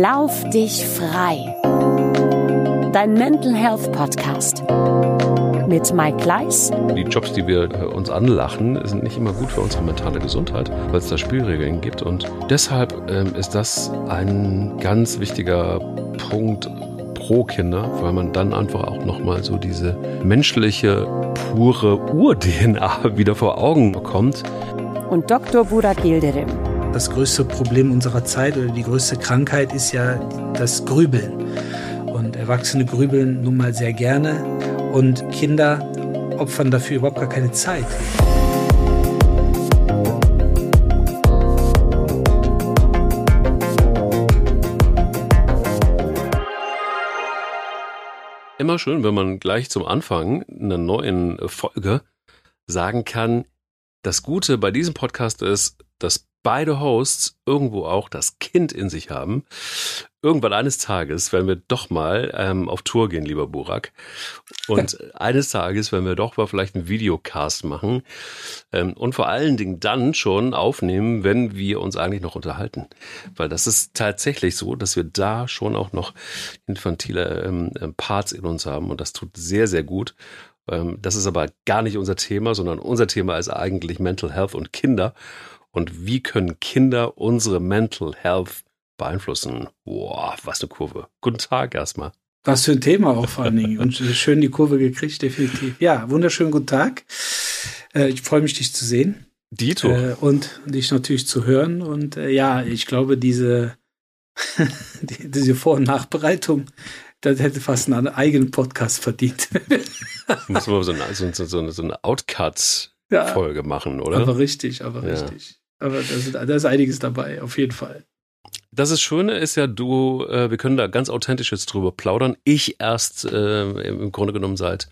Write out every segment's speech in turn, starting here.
Lauf dich frei. Dein Mental Health Podcast mit Mike Gleis. Die Jobs, die wir äh, uns anlachen, sind nicht immer gut für unsere mentale Gesundheit, weil es da Spielregeln gibt. Und deshalb ähm, ist das ein ganz wichtiger Punkt pro Kinder, weil man dann einfach auch nochmal so diese menschliche, pure Ur-DNA wieder vor Augen bekommt. Und Dr. Burak Yildirim. Das größte Problem unserer Zeit oder die größte Krankheit ist ja das Grübeln. Und Erwachsene grübeln nun mal sehr gerne und Kinder opfern dafür überhaupt gar keine Zeit. Immer schön, wenn man gleich zum Anfang einer neuen Folge sagen kann, das Gute bei diesem Podcast ist, dass beide Hosts irgendwo auch das Kind in sich haben. Irgendwann eines Tages werden wir doch mal ähm, auf Tour gehen, lieber Burak. Und eines Tages werden wir doch mal vielleicht einen Videocast machen. Ähm, und vor allen Dingen dann schon aufnehmen, wenn wir uns eigentlich noch unterhalten. Weil das ist tatsächlich so, dass wir da schon auch noch infantile ähm, Parts in uns haben. Und das tut sehr, sehr gut. Ähm, das ist aber gar nicht unser Thema, sondern unser Thema ist eigentlich Mental Health und Kinder. Und wie können Kinder unsere Mental Health beeinflussen? Boah, was eine Kurve. Guten Tag erstmal. Was für ein Thema auch vor allen Dingen. Und schön die Kurve gekriegt, definitiv. Ja, wunderschönen guten Tag. Äh, ich freue mich, dich zu sehen. Dito. Äh, und dich natürlich zu hören. Und äh, ja, ich glaube, diese, diese Vor- und Nachbereitung das hätte fast einen eigenen Podcast verdient. Muss man so eine, so, so, so eine Outcut-Folge ja, machen, oder? Aber richtig, aber ja. richtig. Aber da ist, einiges dabei, auf jeden Fall. Das ist Schöne ist ja, du, äh, wir können da ganz authentisch jetzt drüber plaudern. Ich erst äh, im Grunde genommen seit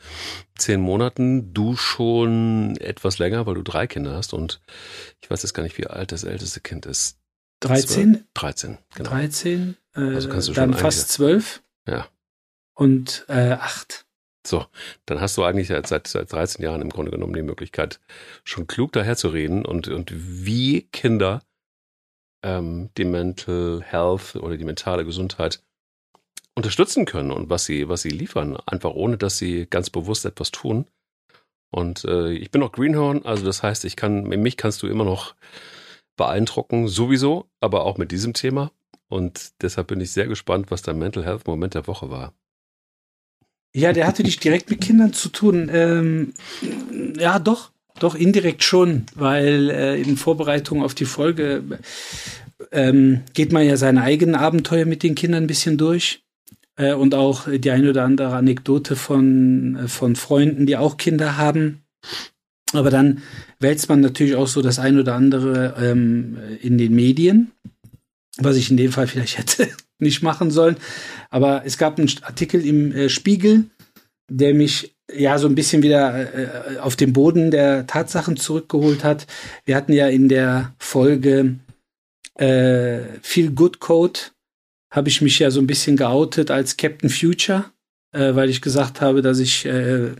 zehn Monaten, du schon etwas länger, weil du drei Kinder hast und ich weiß jetzt gar nicht, wie alt das älteste Kind ist. 13? 13, genau. 13, äh, also kannst du dann fast zwölf. Ja und äh, acht. So, dann hast du eigentlich seit, seit 13 Jahren im Grunde genommen die Möglichkeit, schon klug daherzureden und, und wie Kinder ähm, die Mental Health oder die mentale Gesundheit unterstützen können und was sie, was sie liefern, einfach ohne dass sie ganz bewusst etwas tun. Und äh, ich bin auch Greenhorn, also das heißt, ich kann, mich kannst du immer noch beeindrucken, sowieso, aber auch mit diesem Thema. Und deshalb bin ich sehr gespannt, was der Mental Health Moment der Woche war. Ja, der hatte nicht direkt mit Kindern zu tun. Ähm, ja, doch, doch indirekt schon, weil äh, in Vorbereitung auf die Folge ähm, geht man ja seine eigenen Abenteuer mit den Kindern ein bisschen durch. Äh, und auch die eine oder andere Anekdote von, äh, von Freunden, die auch Kinder haben. Aber dann wälzt man natürlich auch so das ein oder andere ähm, in den Medien, was ich in dem Fall vielleicht hätte nicht machen sollen. Aber es gab einen Artikel im äh, Spiegel, der mich ja so ein bisschen wieder äh, auf den Boden der Tatsachen zurückgeholt hat. Wir hatten ja in der Folge äh, Feel Good Code habe ich mich ja so ein bisschen geoutet als Captain Future, äh, weil ich gesagt habe, dass ich äh,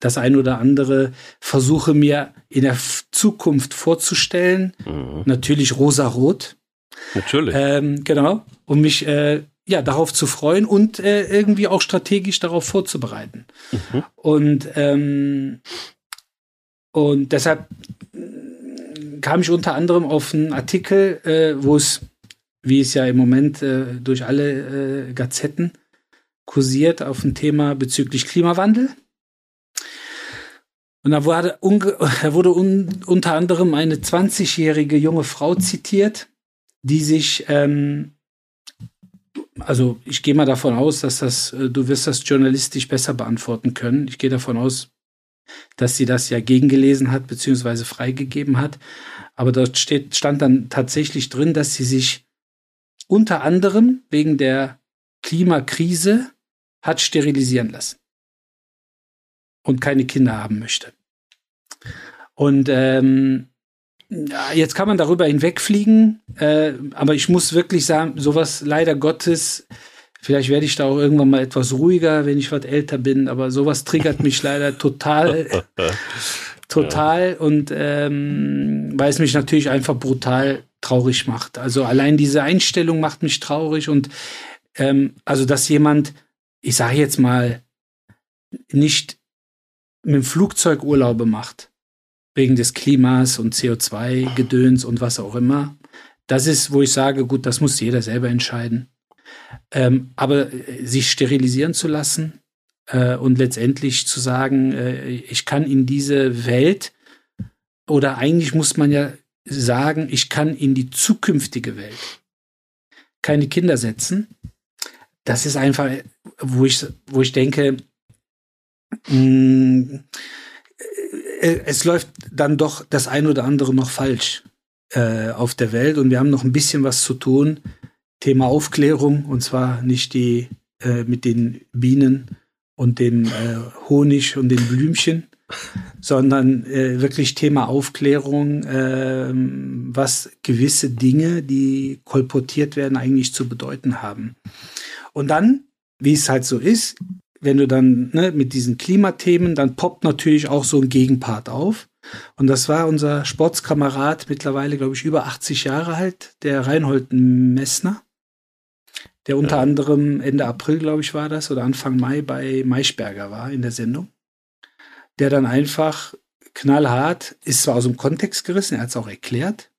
das ein oder andere versuche mir in der Zukunft vorzustellen. Mhm. Natürlich rosa-rot. Natürlich. Ähm, genau. Um mich äh, ja, darauf zu freuen und äh, irgendwie auch strategisch darauf vorzubereiten. Mhm. Und, ähm, und deshalb äh, kam ich unter anderem auf einen Artikel, äh, wo es, wie es ja im Moment äh, durch alle äh, Gazetten kursiert, auf ein Thema bezüglich Klimawandel. Und da wurde, da wurde un, unter anderem eine 20-jährige junge Frau zitiert, die sich ähm, also ich gehe mal davon aus, dass das, äh, du wirst das journalistisch besser beantworten können. Ich gehe davon aus, dass sie das ja gegengelesen hat, beziehungsweise freigegeben hat. Aber dort steht, stand dann tatsächlich drin, dass sie sich unter anderem wegen der Klimakrise hat sterilisieren lassen und keine Kinder haben möchte. Und ähm, jetzt kann man darüber hinwegfliegen, äh, aber ich muss wirklich sagen, sowas leider Gottes, vielleicht werde ich da auch irgendwann mal etwas ruhiger, wenn ich was älter bin, aber sowas triggert mich leider total, total ja. und ähm, weil es mich natürlich einfach brutal traurig macht. Also allein diese Einstellung macht mich traurig und ähm, also dass jemand, ich sage jetzt mal, nicht mit dem Flugzeug Urlaube macht, wegen des Klimas und CO2-Gedöns und was auch immer. Das ist, wo ich sage, gut, das muss jeder selber entscheiden. Ähm, aber äh, sich sterilisieren zu lassen äh, und letztendlich zu sagen, äh, ich kann in diese Welt oder eigentlich muss man ja sagen, ich kann in die zukünftige Welt keine Kinder setzen. Das ist einfach, wo ich, wo ich denke, mh, mm, es läuft dann doch das ein oder andere noch falsch äh, auf der Welt und wir haben noch ein bisschen was zu tun. Thema Aufklärung und zwar nicht die äh, mit den Bienen und dem äh, Honig und den Blümchen, sondern äh, wirklich Thema Aufklärung, äh, was gewisse Dinge, die kolportiert werden, eigentlich zu bedeuten haben. Und dann, wie es halt so ist, wenn du dann ne, mit diesen Klimathemen, dann poppt natürlich auch so ein Gegenpart auf. Und das war unser Sportskamerad, mittlerweile, glaube ich, über 80 Jahre alt, der Reinhold Messner, der unter ja. anderem Ende April, glaube ich, war das, oder Anfang Mai bei Maischberger war in der Sendung. Der dann einfach knallhart, ist zwar aus dem Kontext gerissen, er hat es auch erklärt,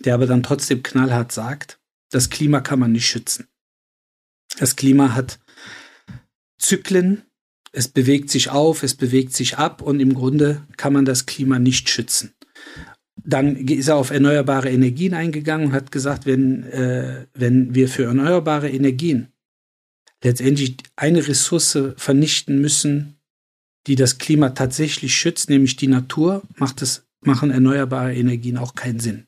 der aber dann trotzdem knallhart sagt, das Klima kann man nicht schützen. Das Klima hat Zyklen, es bewegt sich auf, es bewegt sich ab und im Grunde kann man das Klima nicht schützen. Dann ist er auf erneuerbare Energien eingegangen und hat gesagt, wenn, äh, wenn wir für erneuerbare Energien letztendlich eine Ressource vernichten müssen, die das Klima tatsächlich schützt, nämlich die Natur, macht es, machen erneuerbare Energien auch keinen Sinn.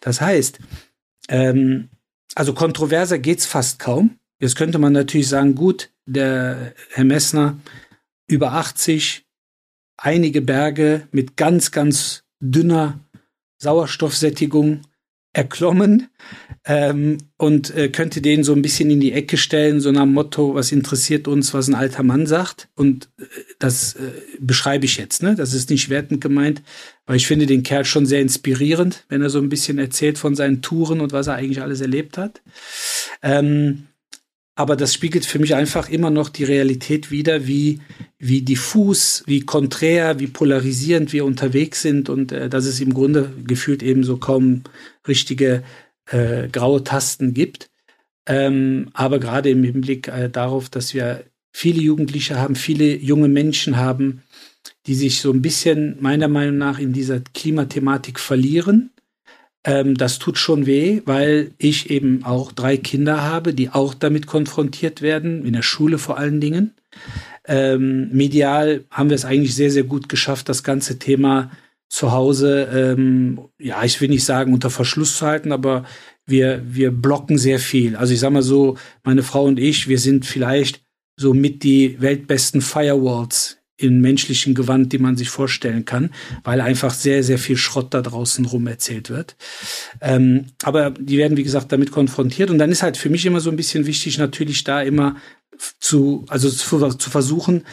Das heißt, ähm, also kontroverser geht's fast kaum. Jetzt könnte man natürlich sagen, gut, der Herr Messner über 80, einige Berge mit ganz, ganz dünner Sauerstoffsättigung erklommen ähm, und äh, könnte den so ein bisschen in die Ecke stellen, so nach dem Motto, was interessiert uns, was ein alter Mann sagt. Und äh, das äh, beschreibe ich jetzt, ne? Das ist nicht wertend gemeint, weil ich finde den Kerl schon sehr inspirierend, wenn er so ein bisschen erzählt von seinen Touren und was er eigentlich alles erlebt hat. Ähm, aber das spiegelt für mich einfach immer noch die Realität wider, wie, wie diffus, wie konträr, wie polarisierend wir unterwegs sind und äh, dass es im Grunde gefühlt eben so kaum richtige äh, graue Tasten gibt. Ähm, aber gerade im Hinblick äh, darauf, dass wir viele Jugendliche haben, viele junge Menschen haben, die sich so ein bisschen meiner Meinung nach in dieser Klimathematik verlieren ähm, das tut schon weh, weil ich eben auch drei Kinder habe, die auch damit konfrontiert werden, in der Schule vor allen Dingen. Ähm, medial haben wir es eigentlich sehr, sehr gut geschafft, das ganze Thema zu Hause, ähm, ja, ich will nicht sagen unter Verschluss zu halten, aber wir, wir blocken sehr viel. Also ich sag mal so, meine Frau und ich, wir sind vielleicht so mit die weltbesten Firewalls in menschlichen Gewand, die man sich vorstellen kann, weil einfach sehr, sehr viel Schrott da draußen rum erzählt wird. Ähm, aber die werden, wie gesagt, damit konfrontiert. Und dann ist halt für mich immer so ein bisschen wichtig, natürlich da immer zu, also zu, zu versuchen,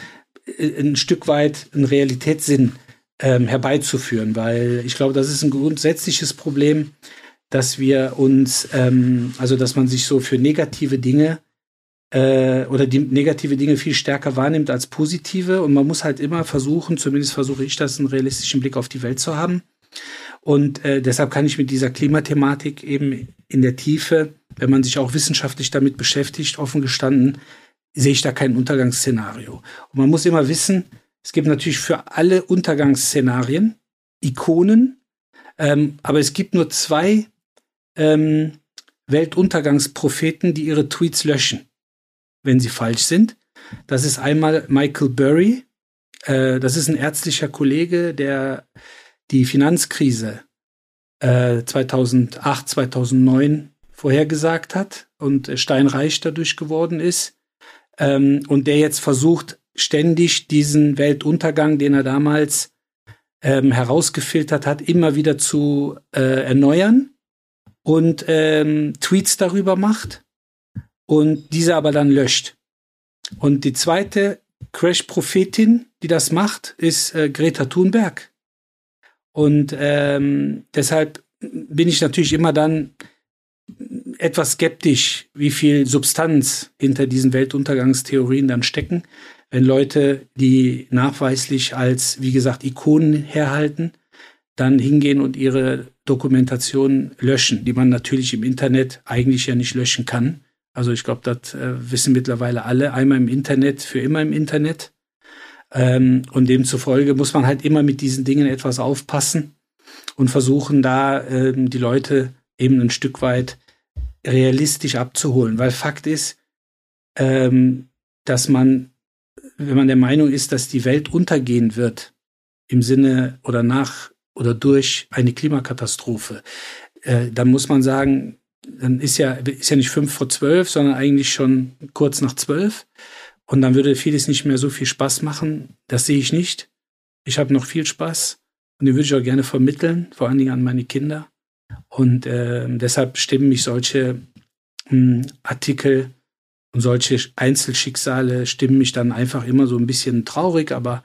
äh, ein Stück weit einen Realitätssinn ähm, herbeizuführen, weil ich glaube, das ist ein grundsätzliches Problem, dass wir uns, ähm, also dass man sich so für negative Dinge äh, oder die negative Dinge viel stärker wahrnimmt als positive. Und man muss halt immer versuchen, zumindest versuche ich das, einen realistischen Blick auf die Welt zu haben. Und äh, deshalb kann ich mit dieser Klimathematik eben in der Tiefe, wenn man sich auch wissenschaftlich damit beschäftigt, offen gestanden, sehe ich da kein Untergangsszenario. Und man muss immer wissen, es gibt natürlich für alle Untergangsszenarien Ikonen, ähm, aber es gibt nur zwei ähm, Weltuntergangspropheten, die ihre Tweets löschen wenn sie falsch sind. Das ist einmal Michael Burry. Äh, das ist ein ärztlicher Kollege, der die Finanzkrise äh, 2008, 2009 vorhergesagt hat und steinreich dadurch geworden ist. Ähm, und der jetzt versucht, ständig diesen Weltuntergang, den er damals ähm, herausgefiltert hat, immer wieder zu äh, erneuern und ähm, Tweets darüber macht und diese aber dann löscht. Und die zweite Crash-Prophetin, die das macht, ist äh, Greta Thunberg. Und ähm, deshalb bin ich natürlich immer dann etwas skeptisch, wie viel Substanz hinter diesen Weltuntergangstheorien dann stecken. Wenn Leute, die nachweislich als, wie gesagt, Ikonen herhalten, dann hingehen und ihre Dokumentation löschen, die man natürlich im Internet eigentlich ja nicht löschen kann. Also ich glaube, das äh, wissen mittlerweile alle. Einmal im Internet, für immer im Internet. Ähm, und demzufolge muss man halt immer mit diesen Dingen etwas aufpassen und versuchen da ähm, die Leute eben ein Stück weit realistisch abzuholen. Weil Fakt ist, ähm, dass man, wenn man der Meinung ist, dass die Welt untergehen wird, im Sinne oder nach oder durch eine Klimakatastrophe, äh, dann muss man sagen, dann ist ja, ist ja nicht fünf vor zwölf, sondern eigentlich schon kurz nach zwölf. Und dann würde vieles nicht mehr so viel Spaß machen. Das sehe ich nicht. Ich habe noch viel Spaß und den würde ich auch gerne vermitteln, vor allen Dingen an meine Kinder. Und äh, deshalb stimmen mich solche mh, hm, Artikel und solche Einzelschicksale stimmen mich dann einfach immer so ein bisschen traurig, aber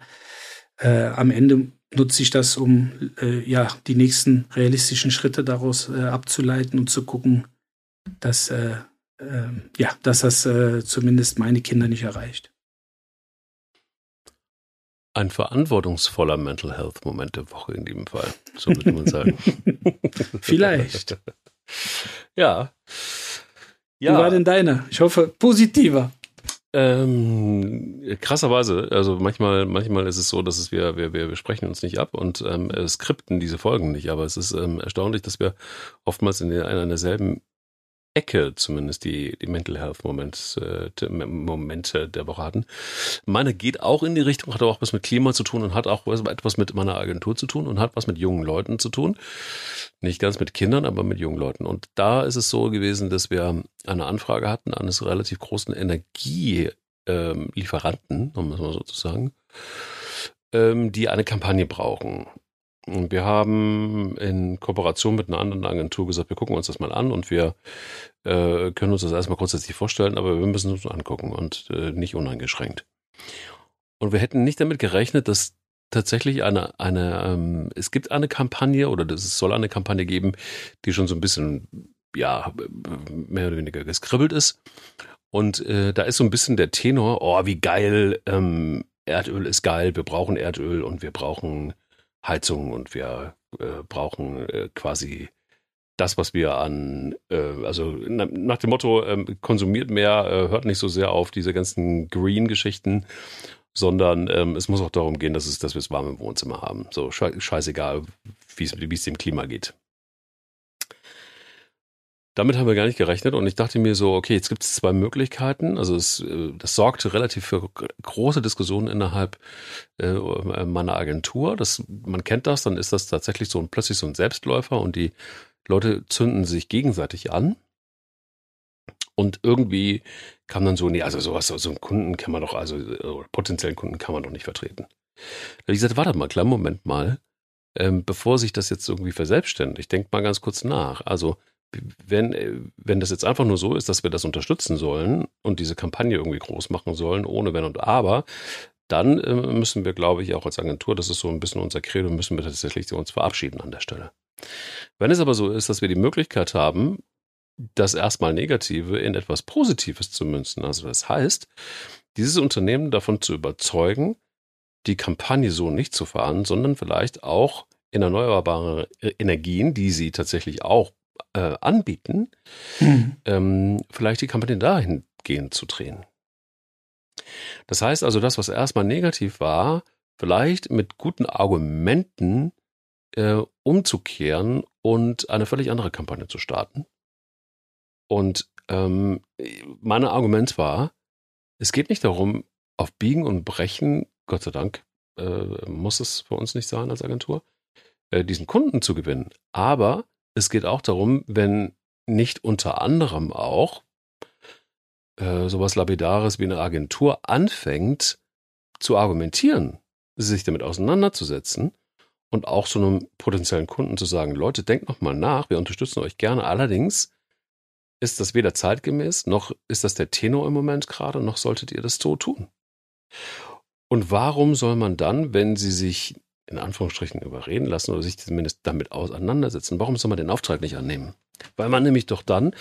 äh, am Ende nutze ich das, um äh, ja die nächsten realistischen Schritte daraus äh, abzuleiten und zu gucken, dass äh, äh, ja, dass das äh, zumindest meine Kinder nicht erreicht. Ein verantwortungsvoller Mental Health Moment der Woche in dem Fall, so würde man sagen. Vielleicht. ja. ja. Wie war denn deiner? Ich hoffe, positiver. Ähm, krasserweise, also manchmal, manchmal ist es so, dass es wir, wir, wir sprechen uns nicht ab und ähm, skripten diese Folgen nicht, aber es ist ähm, erstaunlich, dass wir oftmals in einer derselben Ecke zumindest die, die Mental Health Moment, äh, Momente der Woche hatten. Meine geht auch in die Richtung, hat auch was mit Klima zu tun und hat auch etwas mit meiner Agentur zu tun und hat was mit jungen Leuten zu tun. Nicht ganz mit Kindern, aber mit jungen Leuten. Und da ist es so gewesen, dass wir eine Anfrage hatten eines relativ großen Energielieferanten, um es mal so zu sagen, ähm, die eine Kampagne brauchen. Und wir haben in Kooperation mit einer anderen Agentur gesagt, wir gucken uns das mal an und wir äh, können uns das erstmal grundsätzlich vorstellen, aber wir müssen uns angucken und äh, nicht uneingeschränkt. Und wir hätten nicht damit gerechnet, dass tatsächlich eine, eine ähm, es gibt eine Kampagne oder es soll eine Kampagne geben, die schon so ein bisschen, ja, mehr oder weniger geskribbelt ist. Und äh, da ist so ein bisschen der Tenor, oh, wie geil, ähm, Erdöl ist geil, wir brauchen Erdöl und wir brauchen Heizung und wir äh, brauchen äh, quasi das, was wir an, äh, also na, nach dem Motto, ähm, konsumiert mehr, äh, hört nicht so sehr auf diese ganzen Green-Geschichten, sondern ähm, es muss auch darum gehen, dass, es, dass wir es warm im Wohnzimmer haben. So scheißegal, wie es dem Klima geht. Damit haben wir gar nicht gerechnet und ich dachte mir so, okay, jetzt gibt es zwei Möglichkeiten. Also es, äh, das sorgte relativ für große Diskussionen innerhalb äh, meiner Agentur. Das, man kennt das, dann ist das tatsächlich so ein, plötzlich so ein Selbstläufer und die Leute zünden sich gegenseitig an. Und irgendwie kam dann so, nee, also sowas, so einen Kunden kann man doch, also oder potenziellen Kunden kann man doch nicht vertreten. Da habe ich gesagt, warte mal, kleinen Moment mal, ähm, bevor sich das jetzt irgendwie verselbstständigt, denk mal ganz kurz nach. Also wenn, äh, wenn das jetzt einfach nur so ist, dass wir das unterstützen sollen und diese Kampagne irgendwie groß machen sollen, ohne Wenn und Aber, dann äh, müssen wir, glaube ich, auch als Agentur, das ist so ein bisschen unser Credo, müssen wir tatsächlich uns verabschieden an der Stelle. Wenn es aber so ist, dass wir die Möglichkeit haben, das erstmal Negative in etwas Positives zu münzen, also das heißt, dieses Unternehmen davon zu überzeugen, die Kampagne so nicht zu fahren, sondern vielleicht auch in erneuerbare Energien, die sie tatsächlich auch äh, anbieten, mhm. ähm, vielleicht die Kampagne dahingehend zu drehen. Das heißt also, das, was erstmal negativ war, vielleicht mit guten Argumenten äh, umzukehren und eine völlig andere Kampagne zu starten. Und ähm, mein Argument war, es geht nicht darum, auf Biegen und Brechen, Gott sei Dank, äh, muss es für uns nicht sein als Agentur, äh, diesen Kunden zu gewinnen. Aber es geht auch darum, wenn nicht unter anderem auch äh, sowas Lapidares wie eine Agentur anfängt zu argumentieren, sich damit auseinanderzusetzen und auch so einem potenziellen Kunden zu sagen, Leute, denkt noch mal nach, wir unterstützen euch gerne. Allerdings ist das weder zeitgemäß, noch ist das der Tenor im Moment gerade, noch solltet ihr das so tun. Und warum soll man dann, wenn sie sich in Anführungsstrichen überreden lassen oder sich zumindest damit auseinandersetzen. Warum soll man den Auftrag nicht annehmen? Weil man nämlich doch dann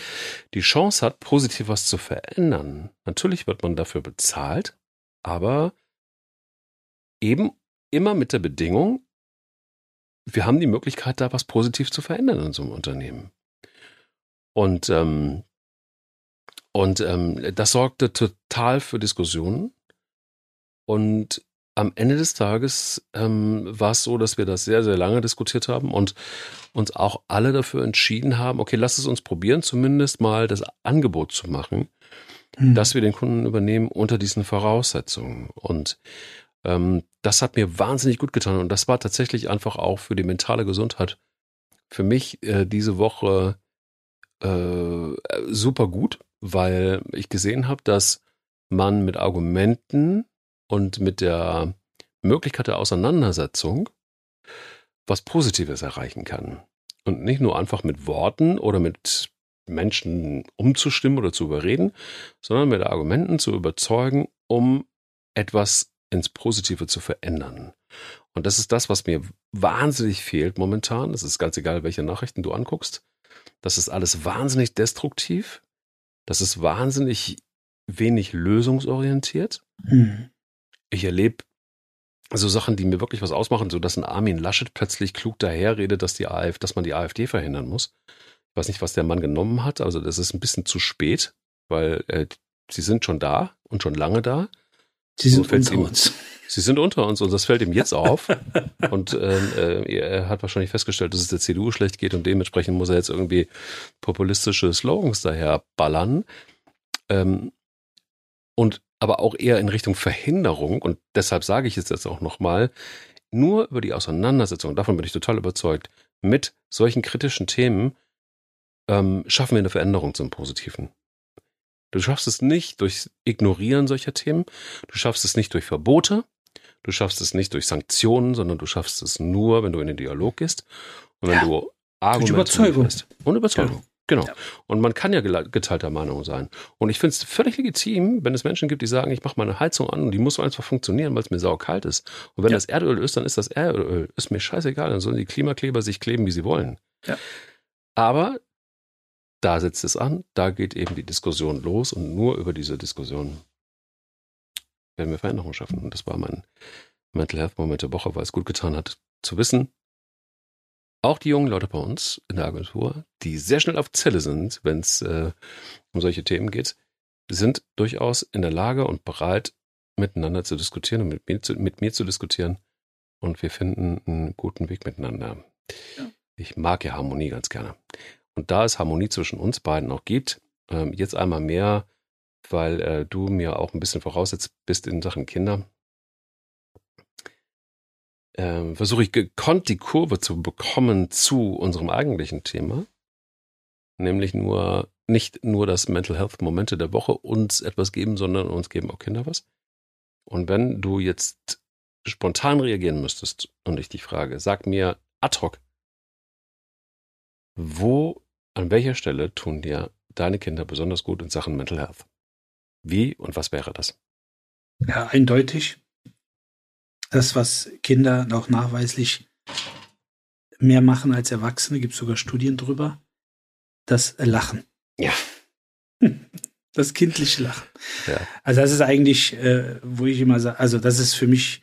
die Chance hat, positiv was zu verändern. Natürlich wird man dafür bezahlt, aber eben immer mit der Bedingung, wir haben die Möglichkeit, da was positiv zu verändern in so einem Unternehmen. Und, ähm, und ähm, das sorgte total für Diskussionen. Und am Ende des Tages ähm, war es so, dass wir das sehr, sehr lange diskutiert haben und uns auch alle dafür entschieden haben, okay, lass es uns probieren, zumindest mal das Angebot zu machen, mhm. dass wir den Kunden übernehmen unter diesen Voraussetzungen. Und ähm, das hat mir wahnsinnig gut getan und das war tatsächlich einfach auch für die mentale Gesundheit für mich äh, diese Woche äh, super gut, weil ich gesehen habe, dass man mit Argumenten und mit der Möglichkeit der Auseinandersetzung was Positives erreichen kann. Und nicht nur einfach mit Worten oder mit Menschen umzustimmen oder zu überreden, sondern mit Argumenten zu überzeugen, um etwas ins Positive zu verändern. Und das ist das, was mir wahnsinnig fehlt momentan. Es ist ganz egal, welche Nachrichten du anguckst. Das ist alles wahnsinnig destruktiv. Das ist wahnsinnig wenig lösungsorientiert. Mhm ich erlebe so Sachen, die mir wirklich was ausmachen, so dass ein Armin Laschet plötzlich klug daherredet, dass die AfD, dass man die AfD verhindern muss. Ich weiß nicht, was der Mann genommen hat. Also das ist ein bisschen zu spät, weil äh, sie sind schon da und schon lange da. Sie sind unter ihm, uns. Sie sind unter uns und das fällt ihm jetzt auf. und äh, äh, er hat wahrscheinlich festgestellt, dass es der CDU schlecht geht und dementsprechend muss er jetzt irgendwie populistische Slogans daher ballern. Ähm, und aber auch eher in Richtung Verhinderung. Und deshalb sage ich es jetzt auch nochmal, nur über die Auseinandersetzung, davon bin ich total überzeugt, mit solchen kritischen Themen ähm, schaffen wir eine Veränderung zum Positiven. Du schaffst es nicht durch Ignorieren solcher Themen, du schaffst es nicht durch Verbote, du schaffst es nicht durch Sanktionen, sondern du schaffst es nur, wenn du in den Dialog gehst und wenn ja. du Argumente Überzeugung. Und Überzeugung. Ja. Genau. Ja. Und man kann ja geteilter Meinung sein. Und ich finde es völlig legitim, wenn es Menschen gibt, die sagen, ich mache meine Heizung an und die muss einfach funktionieren, weil es mir saukalt ist. Und wenn ja. das Erdöl ist, dann ist das Erdöl. Ist mir scheißegal, dann sollen die Klimakleber sich kleben, wie sie wollen. Ja. Aber da setzt es an, da geht eben die Diskussion los und nur über diese Diskussion werden wir Veränderungen schaffen. Und das war mein Mental Health Moment der Woche, weil es gut getan hat, zu wissen, auch die jungen Leute bei uns in der Agentur, die sehr schnell auf Zelle sind, wenn es äh, um solche Themen geht, sind durchaus in der Lage und bereit, miteinander zu diskutieren und mit mir zu, mit mir zu diskutieren. Und wir finden einen guten Weg miteinander. Ja. Ich mag ja Harmonie ganz gerne. Und da es Harmonie zwischen uns beiden auch gibt, ähm, jetzt einmal mehr, weil äh, du mir auch ein bisschen voraussetzt bist in Sachen Kinder, ähm, versuche ich gekonnt die Kurve zu bekommen zu unserem eigentlichen Thema, nämlich nur nicht nur das Mental Health Momente der Woche uns etwas geben, sondern uns geben auch Kinder was. Und wenn du jetzt spontan reagieren müsstest und ich dich frage, sag mir ad hoc, wo, an welcher Stelle tun dir deine Kinder besonders gut in Sachen Mental Health? Wie und was wäre das? Ja, eindeutig das, was Kinder auch nachweislich mehr machen als Erwachsene, gibt es sogar Studien drüber, das Lachen. Ja. Das kindliche Lachen. Ja. Also das ist eigentlich, äh, wo ich immer sage, also das ist für mich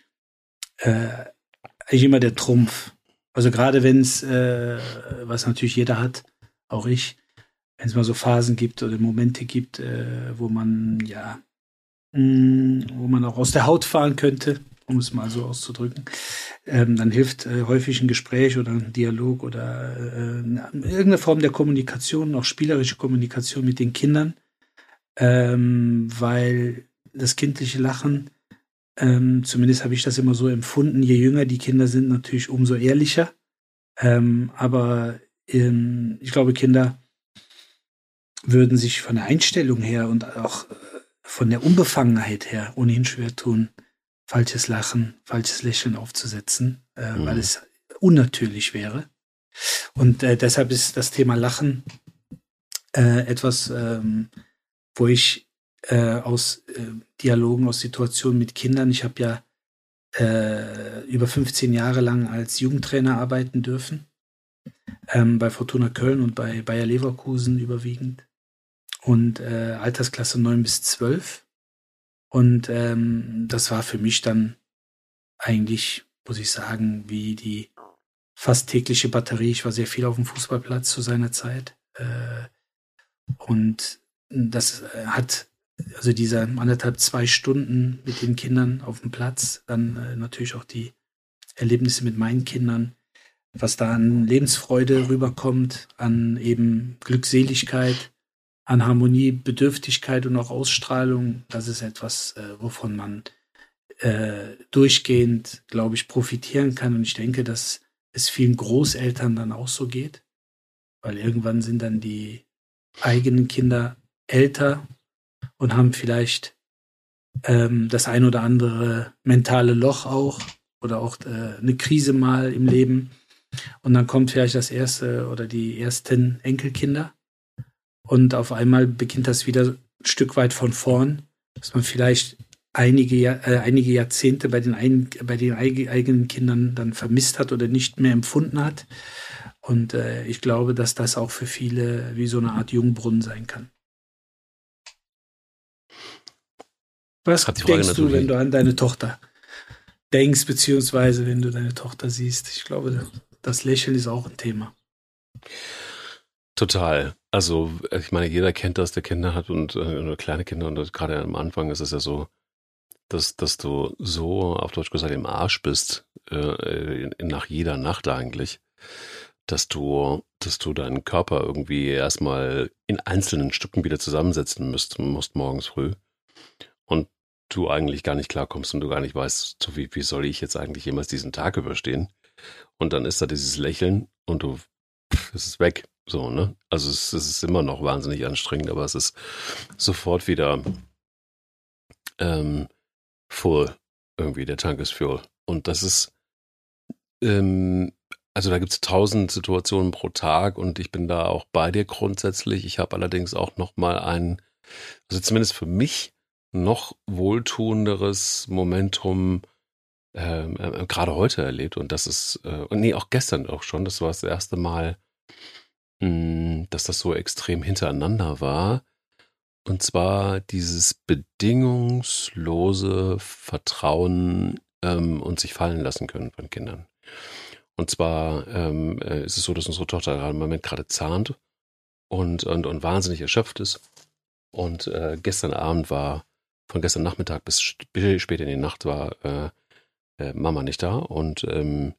äh, eigentlich immer der Trumpf. Also gerade wenn es, äh, was natürlich jeder hat, auch ich, wenn es mal so Phasen gibt oder Momente gibt, äh, wo man ja, mh, mm, wo man auch aus der Haut fahren könnte, um es mal so auszudrücken, ähm, dann hilft äh, häufig ein Gespräch oder ein Dialog oder äh, irgendeine Form der Kommunikation, auch spielerische Kommunikation mit den Kindern, ähm, weil das kindliche Lachen, ähm, zumindest habe ich das immer so empfunden, je jünger die Kinder sind, natürlich umso ehrlicher. Ähm, aber ähm, ich glaube, Kinder würden sich von der Einstellung her und auch äh, von der Unbefangenheit her ohnehin schwer tun, falsches Lachen, falsches Lächeln aufzusetzen, äh, mhm. weil es unnatürlich wäre. Und äh, deshalb ist das Thema Lachen äh, etwas, ähm, wo ich äh, aus äh, Dialogen, aus Situationen mit Kindern, ich habe ja äh, über 15 Jahre lang als Jugendtrainer arbeiten dürfen. Ähm, bei Fortuna Köln und bei Bayer Leverkusen überwiegend. Und äh, Altersklasse 9 bis 12. Und ähm, das war für mich dann eigentlich, muss ich sagen, wie die fast tägliche Batterie. Ich war sehr viel auf dem Fußballplatz zu seiner Zeit. Äh, und das äh, hat, also diese anderthalb, zwei Stunden mit den Kindern auf dem Platz, dann äh, natürlich auch die Erlebnisse mit meinen Kindern, was da an Lebensfreude rüberkommt, an eben Glückseligkeit, an Harmonie, Bedürftigkeit und auch Ausstrahlung, das ist etwas, äh, wovon man äh, durchgehend, glaube ich, profitieren kann. Und ich denke, dass es vielen Großeltern dann auch so geht, weil irgendwann sind dann die eigenen Kinder älter und haben vielleicht ähm, das ein oder andere mentale Loch auch oder auch äh, eine Krise mal im Leben. Und dann kommt vielleicht das erste oder die ersten Enkelkinder. Und auf einmal beginnt das wieder ein Stück weit von vorn, dass man vielleicht einige, äh, einige Jahrzehnte bei den, ein, bei den eigenen Kindern dann vermisst hat oder nicht mehr empfunden hat. Und äh, ich glaube, dass das auch für viele wie so eine Art Jungbrunnen sein kann. Was denkst du, wenn du an deine Tochter denkst, beziehungsweise wenn du deine Tochter siehst? Ich glaube, das Lächeln ist auch ein Thema. Total. Also, ich meine, jeder kennt das, der Kinder hat und äh, kleine Kinder und gerade am Anfang ist es ja so, dass, dass du so, auf Deutsch gesagt, im Arsch bist, äh, nach jeder Nacht eigentlich, dass du, dass du deinen Körper irgendwie erstmal in einzelnen Stücken wieder zusammensetzen müsst, musst morgens früh. Und du eigentlich gar nicht klarkommst und du gar nicht weißt, so wie, wie soll ich jetzt eigentlich jemals diesen Tag überstehen? Und dann ist da dieses Lächeln und du, pff, es ist weg. So, ne? Also es, es ist immer noch wahnsinnig anstrengend, aber es ist sofort wieder ähm, full. Irgendwie, der Tank ist full. Und das ist, ähm, also da gibt es tausend Situationen pro Tag und ich bin da auch bei dir grundsätzlich. Ich habe allerdings auch noch mal ein, also zumindest für mich noch wohltuenderes Momentum ähm, äh, gerade heute erlebt und das ist, äh, nee, auch gestern auch schon. Das war das erste Mal, dass das so extrem hintereinander war. Und zwar dieses bedingungslose Vertrauen ähm, und sich fallen lassen können von Kindern. Und zwar ähm, äh, ist es so, dass unsere Tochter gerade im Moment gerade zahnt und, und, und wahnsinnig erschöpft ist. Und äh, gestern Abend war, von gestern Nachmittag bis spät in die Nacht war äh, äh, Mama nicht da und ähm,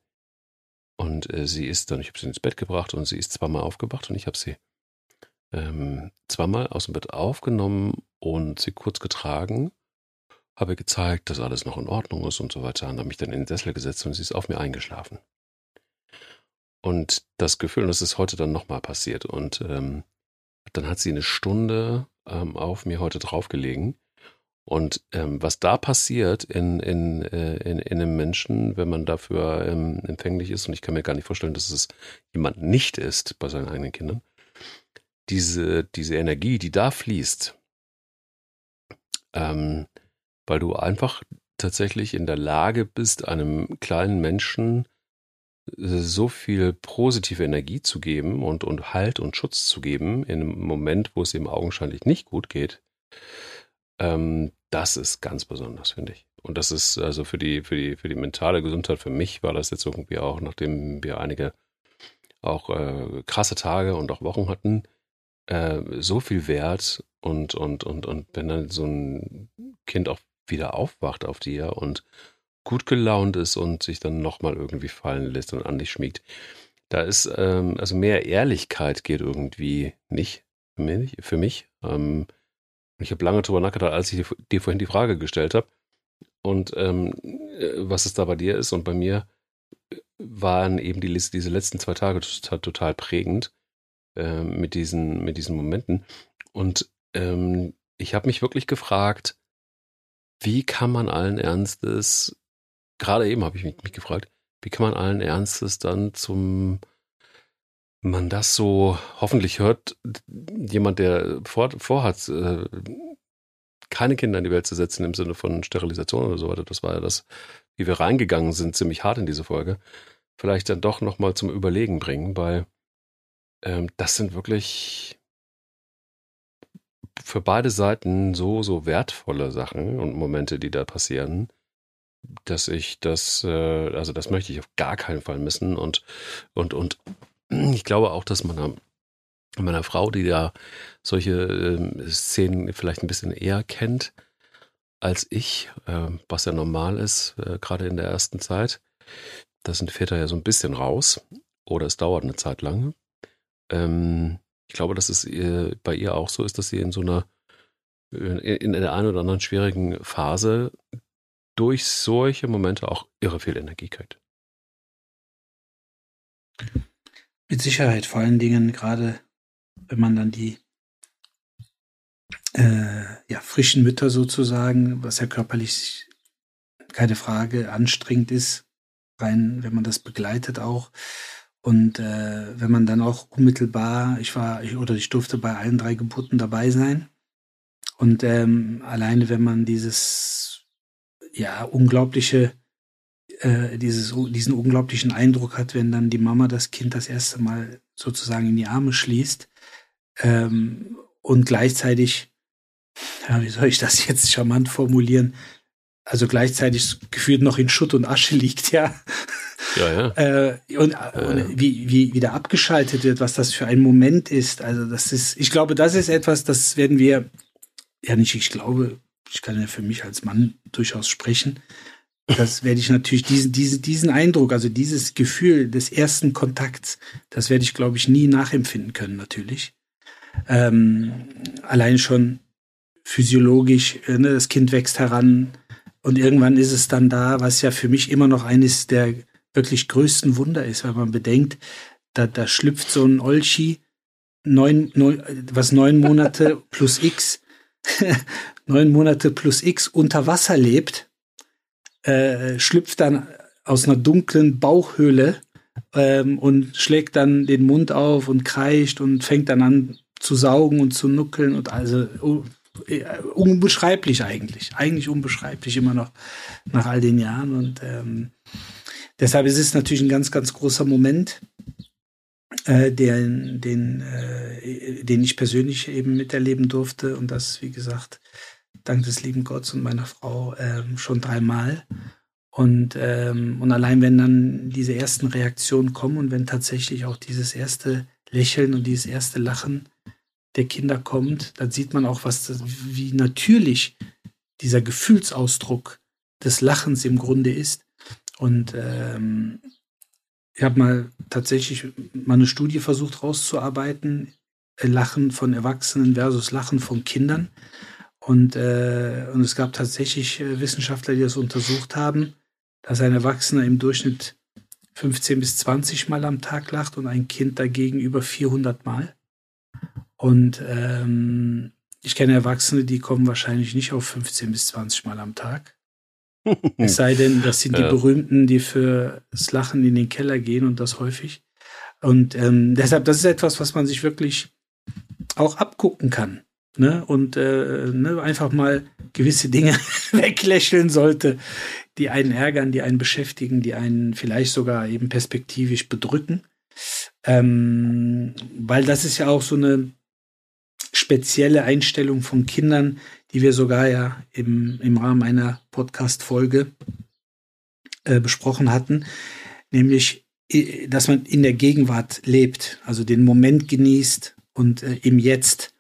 und äh, sie ist dann, ich habe sie ins Bett gebracht und sie ist zweimal aufgewacht und ich habe sie ähm, zweimal aus dem Bett aufgenommen und sie kurz getragen, habe gezeigt, dass alles noch in Ordnung ist und so weiter und habe mich dann in den Sessel gesetzt und sie ist auf mir eingeschlafen. Und das Gefühl, und das ist heute dann nochmal passiert. Und ähm, dann hat sie eine Stunde ähm, auf mir heute draufgelegen. Und ähm, was da passiert in, in, äh, in, in einem Menschen, wenn man dafür ähm, empfänglich ist, und ich kann mir gar nicht vorstellen, dass es jemand nicht ist bei seinen eigenen Kindern, diese, diese Energie, die da fließt, ähm, weil du einfach tatsächlich in der Lage bist, einem kleinen Menschen so viel positive Energie zu geben und, und Halt und Schutz zu geben in einem Moment, wo es ihm augenscheinlich nicht gut geht, ähm, das ist ganz besonders, finde ich. Und das ist also für die, für die, für die mentale Gesundheit, für mich war das jetzt irgendwie auch, nachdem wir einige auch äh, krasse Tage und auch Wochen hatten, äh, so viel wert und, und, und, und wenn dann so ein Kind auch wieder aufwacht auf dir und gut gelaunt ist und sich dann nochmal irgendwie fallen lässt und an dich schmiegt. Da ist, ähm, also mehr Ehrlichkeit geht irgendwie nicht für mich. Für mich. Ähm, ich habe lange drüber nachgedacht, als ich dir vorhin die Frage gestellt habe. Und ähm, äh, was es da bei dir ist und bei mir waren eben die, diese letzten zwei Tage total, total prägend äh, mit, diesen, mit diesen Momenten. Und ähm, ich habe mich wirklich gefragt, wie kann man allen Ernstes gerade eben habe ich mich, mich gefragt, wie kann man allen Ernstes dann zum man das so hoffentlich hört jemand, der vor, vorhat, äh, keine Kinder in die Welt zu setzen im Sinne von Sterilisation oder so weiter. Das war ja das, wie wir reingegangen sind, ziemlich hart in diese Folge. Vielleicht dann doch nochmal zum Überlegen bringen, weil ähm, das sind wirklich für beide Seiten so, so wertvolle Sachen und Momente, die da passieren, dass ich das, äh, also das möchte ich auf gar keinen Fall missen und, und, und ich glaube auch, dass man meiner Frau, die ja solche äh, Szenen vielleicht ein bisschen eher kennt als ich, äh, was ja normal ist, äh, gerade in der ersten Zeit. Da sind Väter ja so ein bisschen raus oder es dauert eine Zeit lang. Ähm, ich glaube, dass es ihr, bei ihr auch so ist, dass sie in so einer, in, in der einen oder anderen schwierigen Phase durch solche Momente auch irre viel Energie kriegt. Mit Sicherheit, vor allen Dingen gerade wenn man dann die äh, ja, frischen Mütter sozusagen, was ja körperlich keine Frage anstrengend ist, rein, wenn man das begleitet auch. Und äh, wenn man dann auch unmittelbar, ich war, ich, oder ich durfte bei allen drei Geburten dabei sein. Und ähm, alleine, wenn man dieses ja unglaubliche, äh, dieses, diesen unglaublichen Eindruck hat, wenn dann die Mama das Kind das erste Mal sozusagen in die Arme schließt ähm, und gleichzeitig, ja, wie soll ich das jetzt charmant formulieren? Also gleichzeitig gefühlt noch in Schutt und Asche liegt, ja. Ja, ja. Äh, und, äh. und wie, wie wieder abgeschaltet wird, was das für ein Moment ist. Also das ist, ich glaube, das ist etwas, das werden wir, ja nicht, ich glaube, ich kann ja für mich als Mann durchaus sprechen. Das werde ich natürlich diesen, diesen, diesen Eindruck, also dieses Gefühl des ersten Kontakts, das werde ich, glaube ich, nie nachempfinden können, natürlich. Ähm, allein schon physiologisch, äh, ne, das Kind wächst heran und irgendwann ist es dann da, was ja für mich immer noch eines der wirklich größten Wunder ist, wenn man bedenkt, da, da schlüpft so ein Olchi, neun, neun, was neun Monate plus X, neun Monate plus X unter Wasser lebt, äh, schlüpft dann aus einer dunklen Bauchhöhle ähm, und schlägt dann den Mund auf und kreischt und fängt dann an zu saugen und zu nuckeln und also uh, unbeschreiblich eigentlich. Eigentlich unbeschreiblich immer noch nach all den Jahren. Und ähm, deshalb ist es natürlich ein ganz, ganz großer Moment, äh, den, den, äh, den ich persönlich eben miterleben durfte. Und das, wie gesagt, dank des lieben Gottes und meiner Frau ähm, schon dreimal. Und, ähm, und allein wenn dann diese ersten Reaktionen kommen und wenn tatsächlich auch dieses erste Lächeln und dieses erste Lachen der Kinder kommt, dann sieht man auch, was das, wie natürlich dieser Gefühlsausdruck des Lachens im Grunde ist. Und ähm, ich habe mal tatsächlich mal eine Studie versucht rauszuarbeiten, Lachen von Erwachsenen versus Lachen von Kindern. Und, äh, und es gab tatsächlich äh, Wissenschaftler, die das untersucht haben, dass ein Erwachsener im Durchschnitt 15 bis 20 Mal am Tag lacht und ein Kind dagegen über 400 Mal. Und ähm, ich kenne Erwachsene, die kommen wahrscheinlich nicht auf 15 bis 20 Mal am Tag. es sei denn, das sind die berühmten, die für das Lachen in den Keller gehen und das häufig. Und ähm, deshalb, das ist etwas, was man sich wirklich auch abgucken kann. Ne? Und äh, ne, einfach mal gewisse Dinge weglächeln sollte, die einen ärgern, die einen beschäftigen, die einen vielleicht sogar eben perspektivisch bedrücken. Ähm, weil das ist ja auch so eine spezielle Einstellung von Kindern, die wir sogar ja im, im Rahmen einer Podcast-Folge äh, besprochen hatten, nämlich, äh, dass man in der Gegenwart lebt, also den Moment genießt und äh, im Jetzt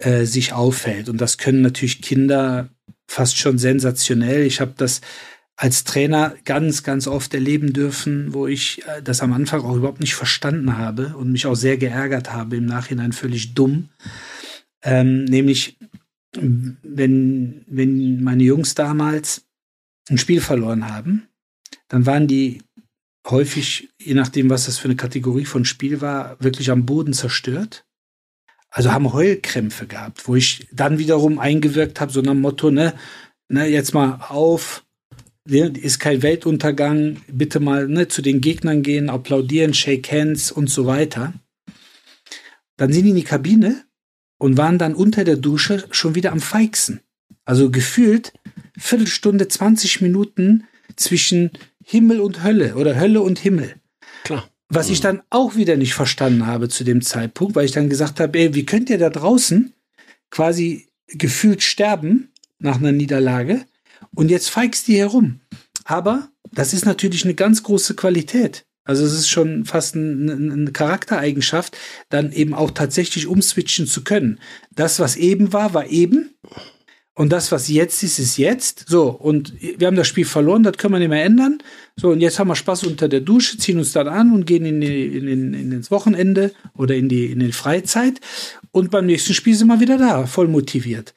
äh, sich auffällt. Und das können natürlich Kinder fast schon sensationell. Ich habe das als Trainer ganz, ganz oft erleben dürfen, wo ich äh, das am Anfang auch überhaupt nicht verstanden habe und mich auch sehr geärgert habe, im Nachhinein völlig dumm. Ähm, nämlich, wenn, wenn meine Jungs damals ein Spiel verloren haben, dann waren die häufig, je nachdem, was das für eine Kategorie von Spiel war, wirklich am Boden zerstört. Also haben Heulkrämpfe gehabt, wo ich dann wiederum eingewirkt habe, so nach dem Motto, ne, ne, jetzt mal auf, ist kein Weltuntergang, bitte mal ne, zu den Gegnern gehen, applaudieren, shake hands und so weiter. Dann sind die in die Kabine und waren dann unter der Dusche schon wieder am feigsten. Also gefühlt Viertelstunde, 20 Minuten zwischen Himmel und Hölle oder Hölle und Himmel. Klar. Was ich dann auch wieder nicht verstanden habe zu dem Zeitpunkt, weil ich dann gesagt habe, ey, wie könnt ihr da draußen quasi gefühlt sterben nach einer Niederlage und jetzt feigst die herum. Aber das ist natürlich eine ganz große Qualität. Also es ist schon fast eine, eine Charaktereigenschaft, dann eben auch tatsächlich umswitchen zu können. Das, was eben war, war eben. Und das, was jetzt ist, ist jetzt. So, und wir haben das Spiel verloren, das können wir nicht mehr ändern. So, und jetzt haben wir Spaß unter der Dusche, ziehen uns dann an und gehen in, die, in, in, in ins Wochenende oder in die, in die Freizeit. Und beim nächsten Spiel sind wir wieder da, voll motiviert.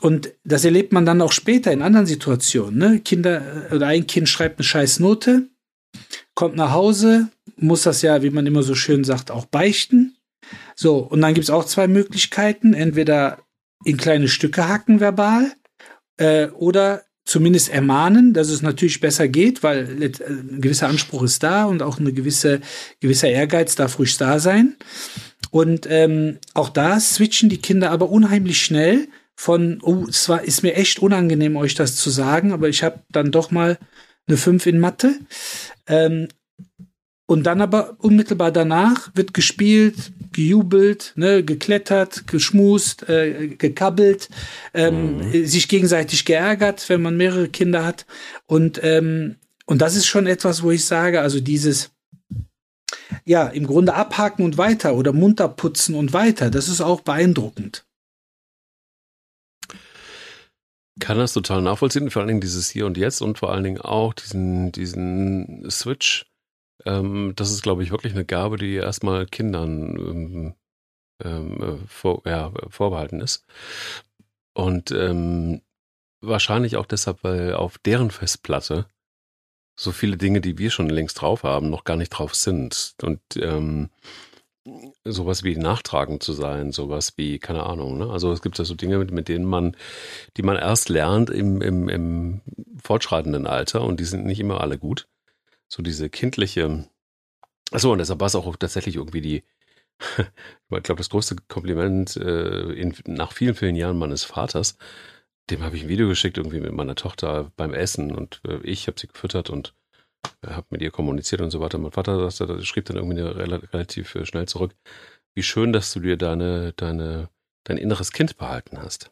Und das erlebt man dann auch später in anderen Situationen. Ne? Kinder oder ein Kind schreibt eine scheiß Note, kommt nach Hause, muss das ja, wie man immer so schön sagt, auch beichten. So, und dann gibt es auch zwei Möglichkeiten. Entweder in kleine Stücke hacken verbal äh, oder zumindest ermahnen, dass es natürlich besser geht, weil ein gewisser Anspruch ist da und auch eine gewisse gewisser Ehrgeiz darf ruhig da sein. Und ähm, auch da switchen die Kinder aber unheimlich schnell von, oh, es war, ist mir echt unangenehm, euch das zu sagen, aber ich habe dann doch mal eine 5 in Mathe. Ähm, und dann aber unmittelbar danach wird gespielt, gejubelt, ne, geklettert, geschmust, äh, gekabbelt, ähm, mhm. sich gegenseitig geärgert, wenn man mehrere Kinder hat. Und, ähm, und das ist schon etwas, wo ich sage, also dieses, ja, im Grunde abhaken und weiter oder munter putzen und weiter, das ist auch beeindruckend. Kann das total nachvollziehen, vor allen Dingen dieses Hier und Jetzt und vor allen Dingen auch diesen, diesen Switch ähm, das ist, glaube ich, wirklich eine Gabe, die erstmal Kindern ähm, ähm, äh, vor, ja, vorbehalten ist. Und ähm, wahrscheinlich auch deshalb, weil auf deren Festplatte so viele Dinge, die wir schon längst drauf haben, noch gar nicht drauf sind. Und ähm, sowas wie nachtragend zu sein, sowas wie, keine Ahnung, ne? Also es gibt ja so Dinge, mit, mit denen man, die man erst lernt im, im, im fortschreitenden Alter und die sind nicht immer alle gut so diese kindliche, achso, und deshalb war es auch tatsächlich irgendwie die, ich glaube, das größte Kompliment äh, in, nach vielen, vielen Jahren meines Vaters, dem habe ich ein Video geschickt, irgendwie mit meiner Tochter beim Essen und äh, ich habe sie gefüttert und äh, habe mit ihr kommuniziert und so weiter. Mein Vater das schrieb dann irgendwie relativ äh, schnell zurück, wie schön, dass du dir deine, deine, dein inneres Kind behalten hast.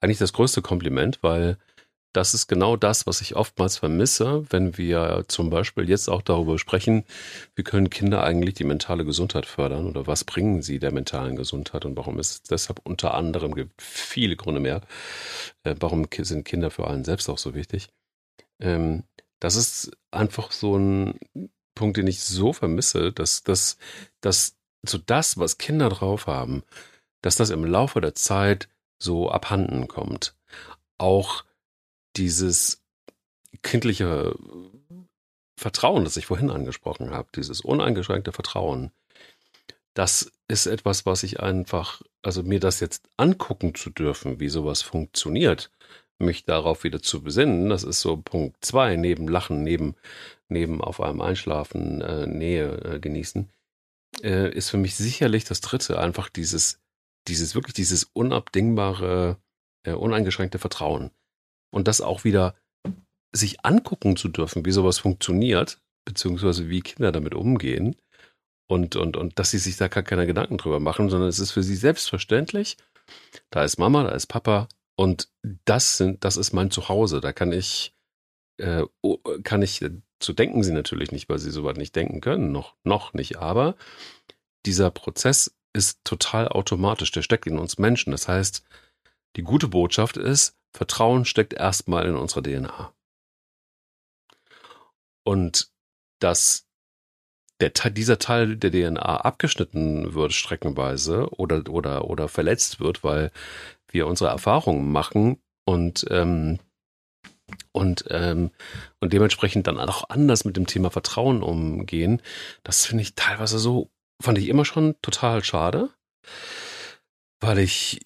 Eigentlich das größte Kompliment, weil das ist genau das, was ich oftmals vermisse, wenn wir zum Beispiel jetzt auch darüber sprechen, wie können Kinder eigentlich die mentale Gesundheit fördern oder was bringen sie der mentalen Gesundheit und warum ist es deshalb unter anderem, gibt viele Gründe mehr, äh, warum sind Kinder für allen selbst auch so wichtig. Ähm, das ist einfach so ein Punkt, den ich so vermisse, dass, dass, dass so das, was Kinder drauf haben, dass das im Laufe der Zeit so abhanden kommt. Auch dieses kindliche Vertrauen, das ich vorhin angesprochen habe, dieses uneingeschränkte Vertrauen, das ist etwas, was ich einfach, also mir das jetzt angucken zu dürfen, wie sowas funktioniert, mich darauf wieder zu besinnen, das ist so Punkt zwei, neben Lachen, neben, neben auf einem Einschlafen, äh, Nähe äh, genießen, äh, ist für mich sicherlich das dritte, einfach dieses, dieses, wirklich dieses unabdingbare, äh, uneingeschränkte Vertrauen und das auch wieder sich angucken zu dürfen, wie sowas funktioniert, beziehungsweise wie Kinder damit umgehen und, und, und dass sie sich da gar keine Gedanken drüber machen, sondern es ist für sie selbstverständlich. Da ist Mama, da ist Papa und das sind, das ist mein Zuhause. Da kann ich, äh, kann ich, zu denken sie natürlich nicht, weil sie so weit nicht denken können, noch, noch nicht, aber dieser Prozess ist total automatisch, der steckt in uns Menschen. Das heißt, die gute Botschaft ist, Vertrauen steckt erstmal in unserer DNA. Und dass der, dieser Teil der DNA abgeschnitten wird streckenweise oder, oder, oder verletzt wird, weil wir unsere Erfahrungen machen und, ähm, und, ähm, und dementsprechend dann auch anders mit dem Thema Vertrauen umgehen, das finde ich teilweise so, fand ich immer schon total schade, weil ich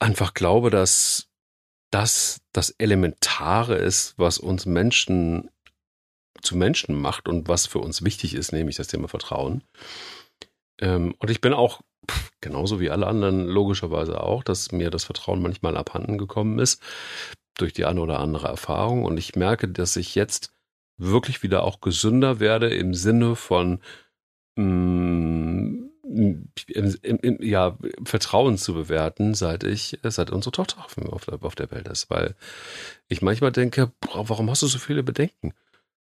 einfach glaube, dass das das Elementare ist, was uns Menschen zu Menschen macht und was für uns wichtig ist, nämlich das Thema Vertrauen. Ähm, und ich bin auch genauso wie alle anderen logischerweise auch, dass mir das Vertrauen manchmal abhanden gekommen ist durch die eine oder andere Erfahrung. Und ich merke, dass ich jetzt wirklich wieder auch gesünder werde im Sinne von mh, mm, ja, Vertrauen zu bewerten, seit ich, seit unsere Tochter auf der, auf der Welt ist. Weil ich manchmal denke, warum hast du so viele Bedenken?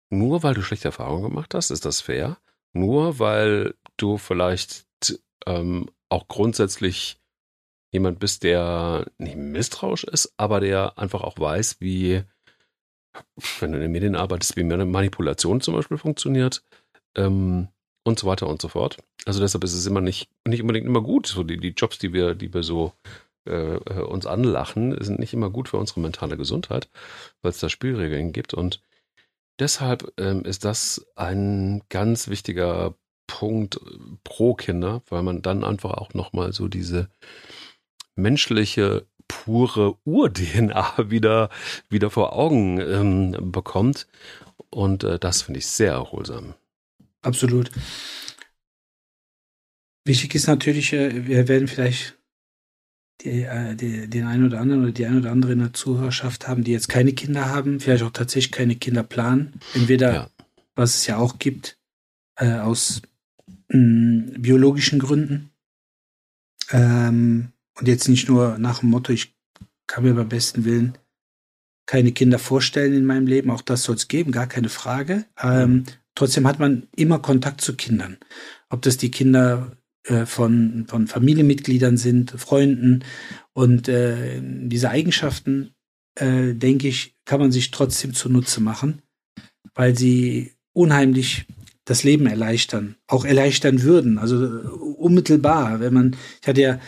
Nur weil du schlechte Erfahrungen gemacht hast, ist das fair? Nur weil du vielleicht ähm, auch grundsätzlich jemand bist, der nicht misstrauisch ist, aber der einfach auch weiß, wie, wenn du in den Medien arbeitest, wie Manipulation zum Beispiel funktioniert ähm, und so weiter und so fort. Also deshalb ist es immer nicht, nicht unbedingt immer gut. So die, die Jobs, die wir, die wir so äh, äh uns anlachen, sind nicht immer gut für unsere mentale Gesundheit, weil es da Spielregeln gibt. Und deshalb ähm, ist das ein ganz wichtiger Punkt pro Kinder, weil man dann einfach auch nochmal so diese menschliche pure Ur-DNA wieder, wieder vor Augen ähm, bekommt. Und äh, das finde ich sehr erholsam. Absolut. Wichtig ist natürlich, äh, wir werden vielleicht die, äh, die, den einen oder anderen oder die eine oder andere in der Zuhörerschaft haben, die jetzt keine Kinder haben, vielleicht auch tatsächlich keine Kinder planen. Entweder, ja. was es ja auch gibt, äh, aus mh, biologischen Gründen. Ähm, und jetzt nicht nur nach dem Motto, ich kann mir beim besten Willen keine Kinder vorstellen in meinem Leben, auch das soll es geben, gar keine Frage. Ähm, trotzdem hat man immer Kontakt zu Kindern. Ob das die Kinder äh, von, von Familienmitgliedern sind, Freunden und äh, diese Eigenschaften, äh, denke ich, kann man sich trotzdem zunutze machen, weil sie unheimlich das Leben erleichtern, auch erleichtern würden. Also äh, unmittelbar, wenn man, ich hatte ja,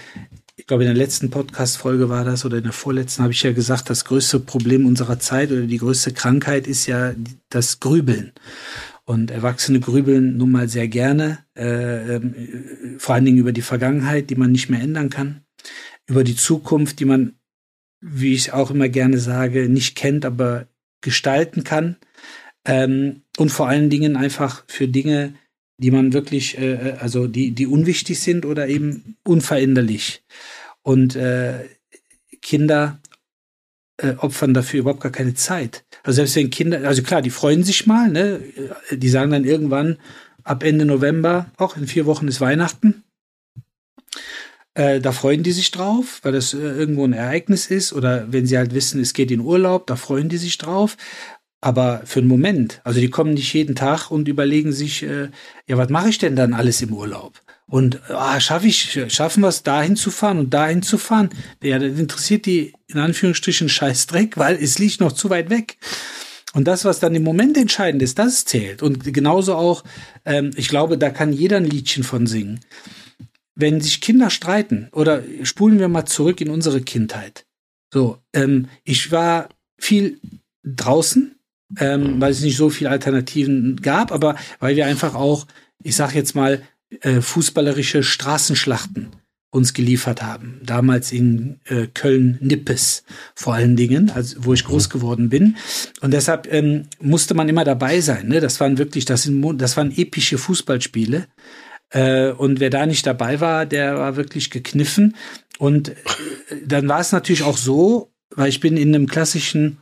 ich glaube in der letzten Podcast-Folge war das oder in der vorletzten habe ich ja gesagt, das größte Problem unserer Zeit oder die größte Krankheit ist ja das Grübeln. Und Erwachsene grübeln nun mal sehr gerne, äh, äh, vor allen Dingen über die Vergangenheit, die man nicht mehr ändern kann, über die Zukunft, die man, wie ich auch immer gerne sage, nicht kennt, aber gestalten kann. Ähm, und vor allen Dingen einfach für Dinge, die man wirklich, äh, äh, also die, die unwichtig sind oder eben unveränderlich. Und äh, Kinder äh, opfern dafür überhaupt gar keine Zeit. Also selbst wenn Kinder, also klar, die freuen sich mal, ne? Die sagen dann irgendwann ab Ende November, auch in vier Wochen ist Weihnachten. Äh, da freuen die sich drauf, weil das äh, irgendwo ein Ereignis ist. Oder wenn sie halt wissen, es geht in Urlaub, da freuen die sich drauf aber für einen Moment. Also die kommen nicht jeden Tag und überlegen sich, äh, ja, was mache ich denn dann alles im Urlaub? Und ah, schaffe ich, schaffen wir es, dahin zu fahren und dahin zu fahren? Ja, das interessiert die in Anführungsstrichen scheiß Dreck, weil es liegt noch zu weit weg. Und das, was dann im Moment entscheidend ist, das zählt. Und genauso auch, ähm, ich glaube, da kann jeder ein Liedchen von singen. Wenn sich Kinder streiten, oder spulen wir mal zurück in unsere Kindheit. So, ähm, ich war viel draußen, ähm, weil es nicht so viele Alternativen gab, aber weil wir einfach auch, ich sag jetzt mal, äh, fußballerische Straßenschlachten uns geliefert haben. Damals in äh, Köln-Nippes vor allen Dingen, also wo ich groß geworden bin. Und deshalb ähm, musste man immer dabei sein. Ne? Das waren wirklich, das, sind, das waren epische Fußballspiele. Äh, und wer da nicht dabei war, der war wirklich gekniffen. Und äh, dann war es natürlich auch so, weil ich bin in einem klassischen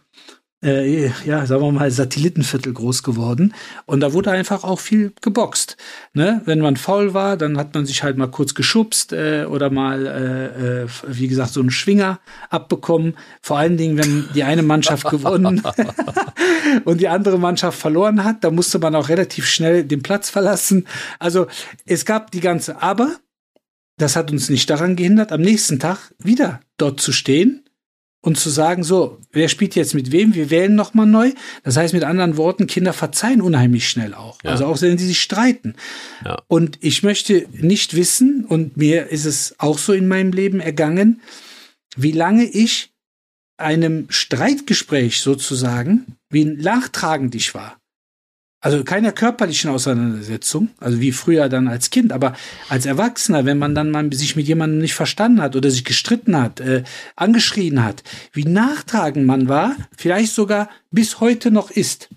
äh, ja, sagen wir mal, Satellitenviertel groß geworden. Und da wurde einfach auch viel geboxt. Ne? Wenn man faul war, dann hat man sich halt mal kurz geschubst äh, oder mal, äh, äh, wie gesagt, so einen Schwinger abbekommen. Vor allen Dingen, wenn die eine Mannschaft gewonnen und die andere Mannschaft verloren hat, da musste man auch relativ schnell den Platz verlassen. Also es gab die ganze, aber das hat uns nicht daran gehindert, am nächsten Tag wieder dort zu stehen und zu sagen, so, wer spielt jetzt mit wem? Wir wählen nochmal neu. Das heißt mit anderen Worten, Kinder verzeihen unheimlich schnell auch. Ja. Also auch wenn sie sich streiten. Ja. Und ich möchte nicht wissen, und mir ist es auch so in meinem Leben ergangen, wie lange ich einem Streitgespräch sozusagen, wie nachtragend ich war. Also keiner körperlichen Auseinandersetzung, also wie früher dann als Kind, aber als Erwachsener, wenn man dann mal sich mit jemandem nicht verstanden hat oder sich gestritten hat, äh, angeschrien hat, wie nachtragend man war, vielleicht sogar bis heute noch ist.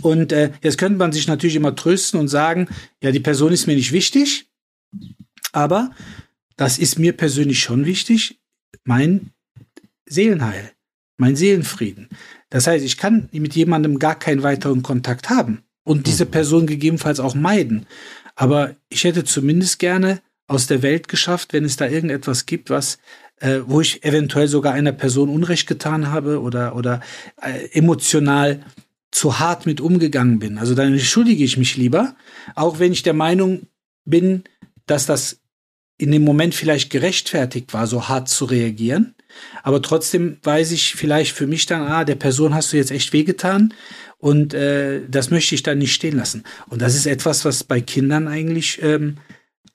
Und äh, jetzt könnte man sich natürlich immer trösten und sagen, ja, die Person ist mir nicht wichtig, Aber das ist mir persönlich schon wichtig, mein Seelenheil, mein Seelenfrieden. Das heißt, ich kann mit jemandem gar keinen weiteren Kontakt haben und diese mhm. Person gegebenenfalls auch meiden. Aber ich hätte zumindest gerne aus der Welt geschafft, wenn es da irgendetwas gibt, was äh, wo ich eventuell sogar einer Person Unrecht getan habe oder oder äh, emotional zu hart mit umgegangen bin. Also dann entschuldige ich mich lieber, auch wenn ich der Meinung bin, dass das in dem Moment vielleicht gerechtfertigt war, so hart zu reagieren. Aber trotzdem weiß ich vielleicht für mich dann, ah, der Person hast du jetzt echt wehgetan und äh, das möchte ich dann nicht stehen lassen. Und das ist etwas, was bei Kindern eigentlich ähm,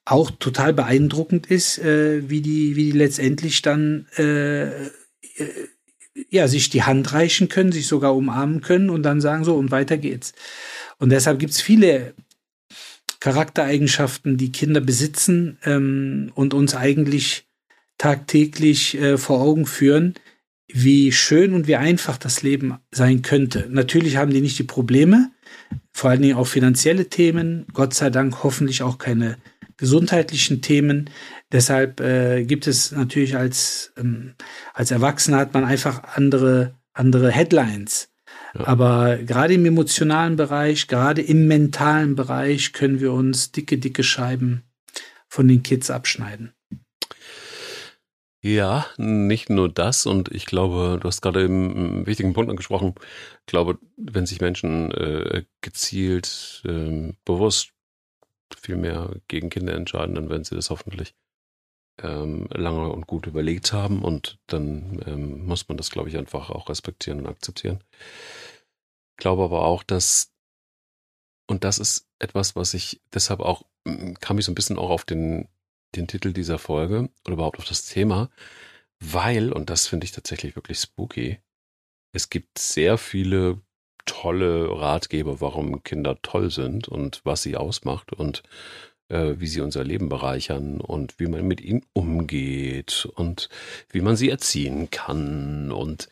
auch total beeindruckend ist, äh, wie die, wie die letztendlich dann äh, äh, ja sich die Hand reichen können, sich sogar umarmen können und dann sagen so und weiter geht's. Und deshalb gibt's viele Charaktereigenschaften, die Kinder besitzen ähm, und uns eigentlich tagtäglich äh, vor Augen führen, wie schön und wie einfach das Leben sein könnte. Natürlich haben die nicht die Probleme, vor allen Dingen auch finanzielle Themen, Gott sei Dank hoffentlich auch keine gesundheitlichen Themen. Deshalb äh, gibt es natürlich als, ähm, als Erwachsener hat man einfach andere, andere Headlines. Ja. Aber gerade im emotionalen Bereich, gerade im mentalen Bereich können wir uns dicke, dicke Scheiben von den Kids abschneiden. Ja, nicht nur das. Und ich glaube, du hast gerade eben einen wichtigen Punkt angesprochen. Ich glaube, wenn sich Menschen äh, gezielt, äh, bewusst viel mehr gegen Kinder entscheiden, dann werden sie das hoffentlich ähm, lange und gut überlegt haben. Und dann ähm, muss man das, glaube ich, einfach auch respektieren und akzeptieren. Ich glaube aber auch, dass, und das ist etwas, was ich deshalb auch, kam ich so ein bisschen auch auf den den Titel dieser Folge oder überhaupt auf das Thema, weil, und das finde ich tatsächlich wirklich spooky, es gibt sehr viele tolle Ratgeber, warum Kinder toll sind und was sie ausmacht und äh, wie sie unser Leben bereichern und wie man mit ihnen umgeht und wie man sie erziehen kann. Und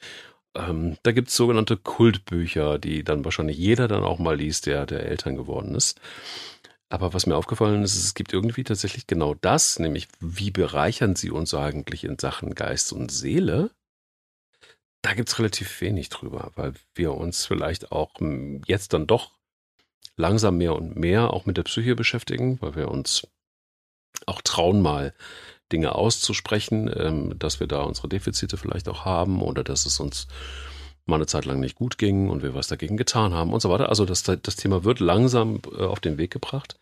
ähm, da gibt es sogenannte Kultbücher, die dann wahrscheinlich jeder dann auch mal liest, der, der Eltern geworden ist. Aber was mir aufgefallen ist, es gibt irgendwie tatsächlich genau das, nämlich wie bereichern sie uns eigentlich in Sachen Geist und Seele? Da gibt es relativ wenig drüber, weil wir uns vielleicht auch hm, jetzt dann doch langsam mehr und mehr auch mit der Psyche beschäftigen, weil wir uns auch trauen, mal Dinge auszusprechen, ähm, dass wir da unsere Defizite vielleicht auch haben oder dass es uns mal eine Zeit lang nicht gut ging und wir was dagegen getan haben und so weiter. Also das, das Thema wird langsam äh, auf den Weg gebracht.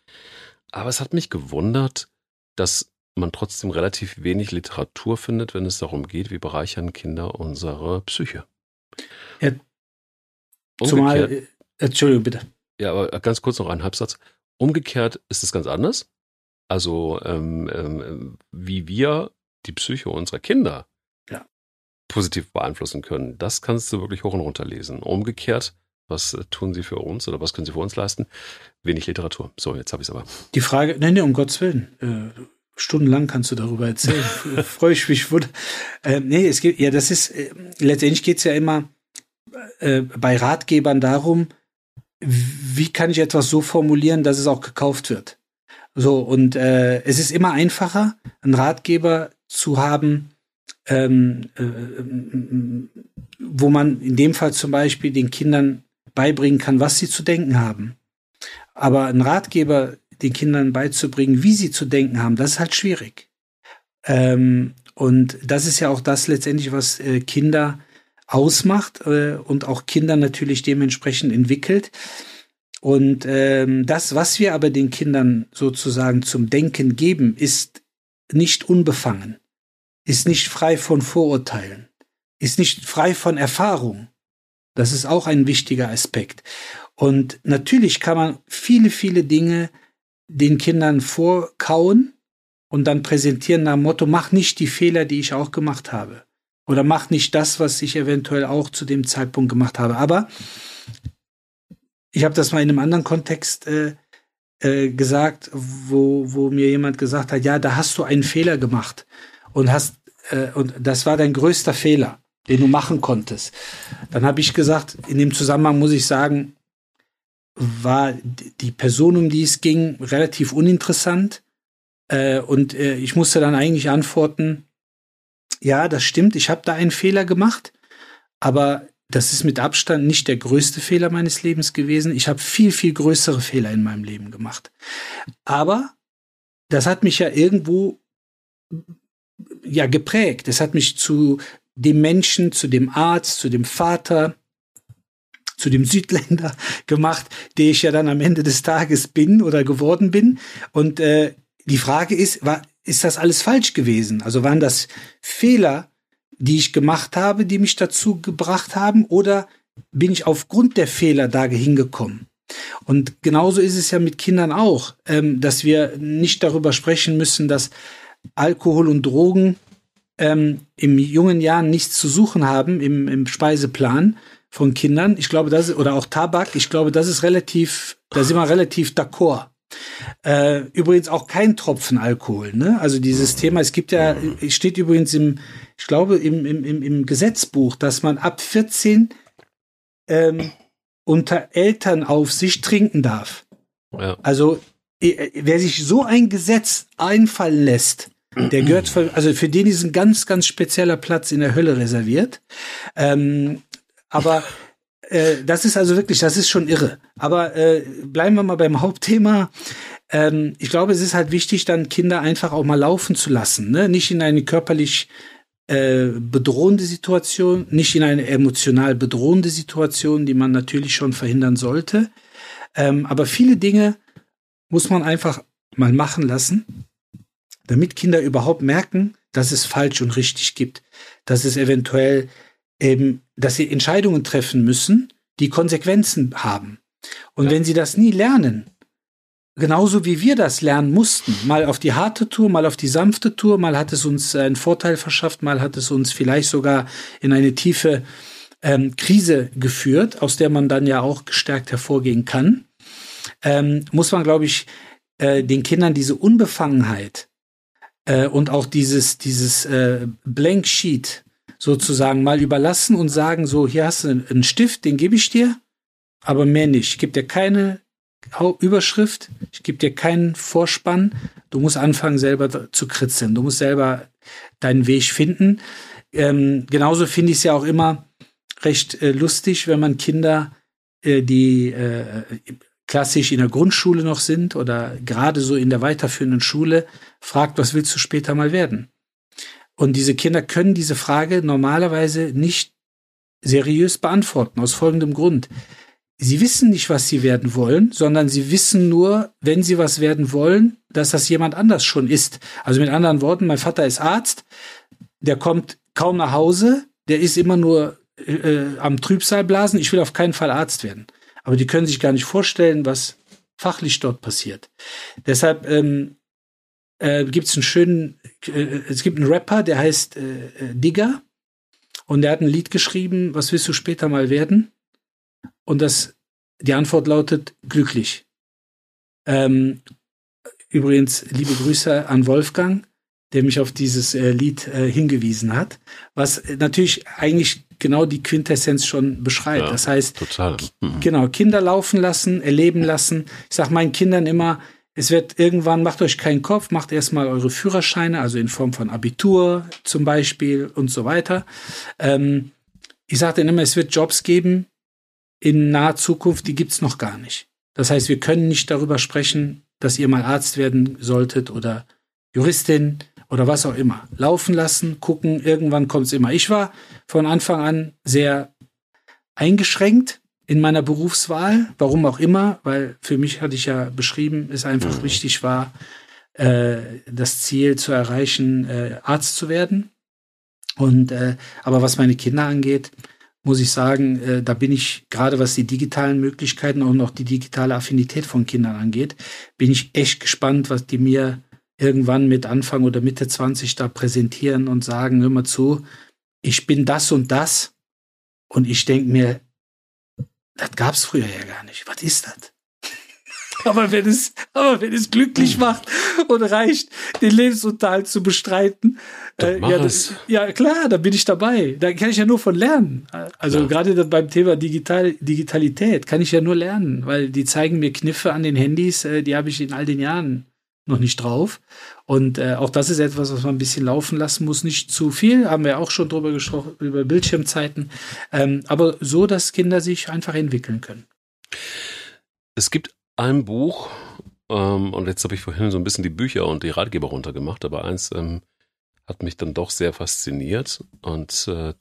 Aber es hat mich gewundert, dass man trotzdem relativ wenig Literatur findet, wenn es darum geht, wie bereichern Kinder unsere Psyche. Ja, zumal, äh, Entschuldigung, bitte. Ja, aber ganz kurz noch ein Halbsatz. Umgekehrt ist es ganz anders. Also ähm, ähm, wie wir die Psyche unserer Kinder positiv beeinflussen können. Das kannst du wirklich hoch und runter lesen. Umgekehrt, was äh, tun sie für uns oder was können sie für uns leisten? Wenig Literatur. So, jetzt habe ich es aber. Die Frage, nein, nee, um Gottes Willen. Äh, stundenlang kannst du darüber erzählen. Freue ich mich. Äh, nee, es geht, ja, das ist, äh, letztendlich geht es ja immer äh, bei Ratgebern darum, wie kann ich etwas so formulieren, dass es auch gekauft wird. So, und äh, es ist immer einfacher, einen Ratgeber zu haben, ähm, äh, äh, wo man in dem Fall zum Beispiel den Kindern beibringen kann, was sie zu denken haben. Aber ein Ratgeber den Kindern beizubringen, wie sie zu denken haben, das ist halt schwierig. Ähm, und das ist ja auch das letztendlich, was äh, Kinder ausmacht äh, und auch Kinder natürlich dementsprechend entwickelt. Und ähm, das, was wir aber den Kindern sozusagen zum Denken geben, ist nicht unbefangen ist nicht frei von Vorurteilen, ist nicht frei von Erfahrung. Das ist auch ein wichtiger Aspekt. Und natürlich kann man viele, viele Dinge den Kindern vorkauen und dann präsentieren nach dem Motto, mach nicht die Fehler, die ich auch gemacht habe. Oder mach nicht das, was ich eventuell auch zu dem Zeitpunkt gemacht habe. Aber ich habe das mal in einem anderen Kontext äh, äh, gesagt, wo, wo mir jemand gesagt hat, ja, da hast du einen Fehler gemacht und hast äh, und das war dein größter Fehler, den du machen konntest. Dann habe ich gesagt, in dem Zusammenhang muss ich sagen, war die Person, um die es ging, relativ uninteressant. Äh, und äh, ich musste dann eigentlich antworten, ja, das stimmt, ich habe da einen Fehler gemacht, aber das ist mit Abstand nicht der größte Fehler meines Lebens gewesen. Ich habe viel, viel größere Fehler in meinem Leben gemacht. Aber das hat mich ja irgendwo ja geprägt. Es hat mich zu dem Menschen, zu dem Arzt, zu dem Vater, zu dem Südländer gemacht, der ich ja dann am Ende des Tages bin oder geworden bin. Und äh, die Frage ist, war, ist das alles falsch gewesen? Also waren das Fehler, die ich gemacht habe, die mich dazu gebracht haben, oder bin ich aufgrund der Fehler da hingekommen? Und genauso ist es ja mit Kindern auch, ähm, dass wir nicht darüber sprechen müssen, dass Alkohol und Drogen ähm, im jungen Jahren nichts zu suchen haben im, im Speiseplan von Kindern. Ich glaube, das ist, oder auch Tabak, ich glaube, das ist relativ, da sind wir relativ d'accord. Äh, übrigens auch kein Tropfen Alkohol, ne? Also dieses Thema, es gibt ja, steht übrigens im, ich glaube, im, im, im Gesetzbuch, dass man ab 14 ähm, unter Elternaufsicht trinken darf. Ja. Also wer sich so ein Gesetz einfallen lässt, der gehört, für, also für den ist ein ganz, ganz spezieller Platz in der Hölle reserviert. Ähm, aber äh, das ist also wirklich, das ist schon irre. Aber äh, bleiben wir mal beim Hauptthema. Ähm, ich glaube, es ist halt wichtig, dann Kinder einfach auch mal laufen zu lassen, ne? nicht in eine körperlich äh, bedrohende Situation, nicht in eine emotional bedrohende Situation, die man natürlich schon verhindern sollte. Ähm, aber viele Dinge muss man einfach mal machen lassen, damit Kinder überhaupt merken, dass es falsch und richtig gibt, dass es eventuell eben, dass sie Entscheidungen treffen müssen, die Konsequenzen haben. Und ja. wenn sie das nie lernen, genauso wie wir das lernen mussten, mal auf die harte Tour, mal auf die sanfte Tour, mal hat es uns einen Vorteil verschafft, mal hat es uns vielleicht sogar in eine tiefe ähm, Krise geführt, aus der man dann ja auch gestärkt hervorgehen kann, ähm, muss man, glaube ich, äh, den Kindern diese Unbefangenheit äh, und auch dieses, dieses äh, Blank Sheet sozusagen mal überlassen und sagen, so, hier hast du einen Stift, den gebe ich dir, aber mehr nicht. Ich gebe dir keine Überschrift, ich gebe dir keinen Vorspann. Du musst anfangen, selber zu kritzeln. Du musst selber deinen Weg finden. Ähm, genauso finde ich es ja auch immer recht äh, lustig, wenn man Kinder, äh, die äh, klassisch in der Grundschule noch sind oder gerade so in der weiterführenden Schule, fragt, was willst du später mal werden? Und diese Kinder können diese Frage normalerweise nicht seriös beantworten, aus folgendem Grund. Sie wissen nicht, was sie werden wollen, sondern sie wissen nur, wenn sie was werden wollen, dass das jemand anders schon ist. Also mit anderen Worten, mein Vater ist Arzt, der kommt kaum nach Hause, der ist immer nur äh, am Trübsal blasen, ich will auf keinen Fall Arzt werden. Aber die können sich gar nicht vorstellen, was fachlich dort passiert. Deshalb ähm, äh, gibt es einen schönen, äh, es gibt einen Rapper, der heißt äh, äh, Digger und der hat ein Lied geschrieben, was willst du später mal werden? Und das, die Antwort lautet glücklich. Ähm, übrigens, liebe Grüße an Wolfgang, der mich auf dieses äh, Lied äh, hingewiesen hat, was natürlich eigentlich genau die Quintessenz schon beschreibt. Ja, das heißt, total. Mhm. genau, Kinder laufen lassen, erleben lassen. Ich sage meinen Kindern immer, es wird irgendwann, macht euch keinen Kopf, macht erstmal eure Führerscheine, also in Form von Abitur zum Beispiel und so weiter. Ähm, ich sage denen immer, es wird Jobs geben in naher Zukunft, die gibt's noch gar nicht. Das heißt, wir können nicht darüber sprechen, dass ihr mal Arzt werden solltet oder Juristin oder was auch immer. Laufen lassen, gucken, irgendwann kommt's immer. Ich war von Anfang an sehr eingeschränkt in meiner Berufswahl, warum auch immer, weil für mich hatte ich ja beschrieben, es einfach mhm. wichtig war, äh, das Ziel zu erreichen, äh, Arzt zu werden. Und äh, aber was meine Kinder angeht, muss ich sagen, äh, da bin ich gerade was die digitalen Möglichkeiten und noch die digitale Affinität von Kindern angeht, bin ich echt gespannt, was die mir irgendwann mit Anfang oder Mitte 20 da präsentieren und sagen, hör mal zu, ich bin das und das. Und ich denke mir, das gab es früher ja gar nicht. Was ist das? aber wenn es, aber wenn es glücklich macht und reicht, den Lebensunterhalt zu bestreiten, äh, ja, das, ja, klar, da bin ich dabei. Da kann ich ja nur von lernen. Also ja. gerade beim Thema Digital, Digitalität kann ich ja nur lernen, weil die zeigen mir Kniffe an den Handys, äh, die habe ich in all den Jahren noch nicht drauf. Und äh, auch das ist etwas, was man ein bisschen laufen lassen muss. Nicht zu viel, haben wir auch schon drüber gesprochen, über Bildschirmzeiten. Ähm, aber so, dass Kinder sich einfach entwickeln können. Es gibt ein Buch, ähm, und jetzt habe ich vorhin so ein bisschen die Bücher und die Ratgeber runtergemacht, aber eins ähm, hat mich dann doch sehr fasziniert und äh,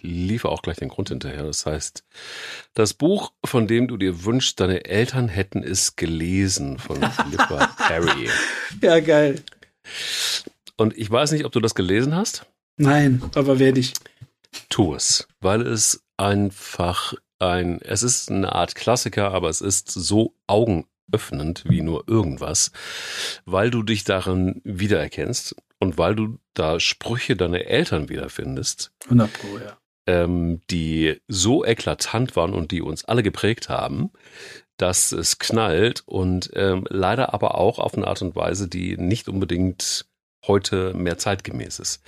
liefere auch gleich den Grund hinterher. Das heißt, das Buch, von dem du dir wünschst, deine Eltern hätten es gelesen, von Philippa Perry. Ja, geil. Und ich weiß nicht, ob du das gelesen hast. Nein, aber werde ich. Tu es, weil es einfach ein, es ist eine Art Klassiker, aber es ist so augenöffnend wie nur irgendwas, weil du dich darin wiedererkennst und weil du da Sprüche deiner Eltern wiederfindest. 100 Pro, ja. Ähm, die so eklatant waren und die uns alle geprägt haben, dass es knallt und ähm, leider aber auch auf eine Art und Weise, die nicht unbedingt heute mehr zeitgemäß ist.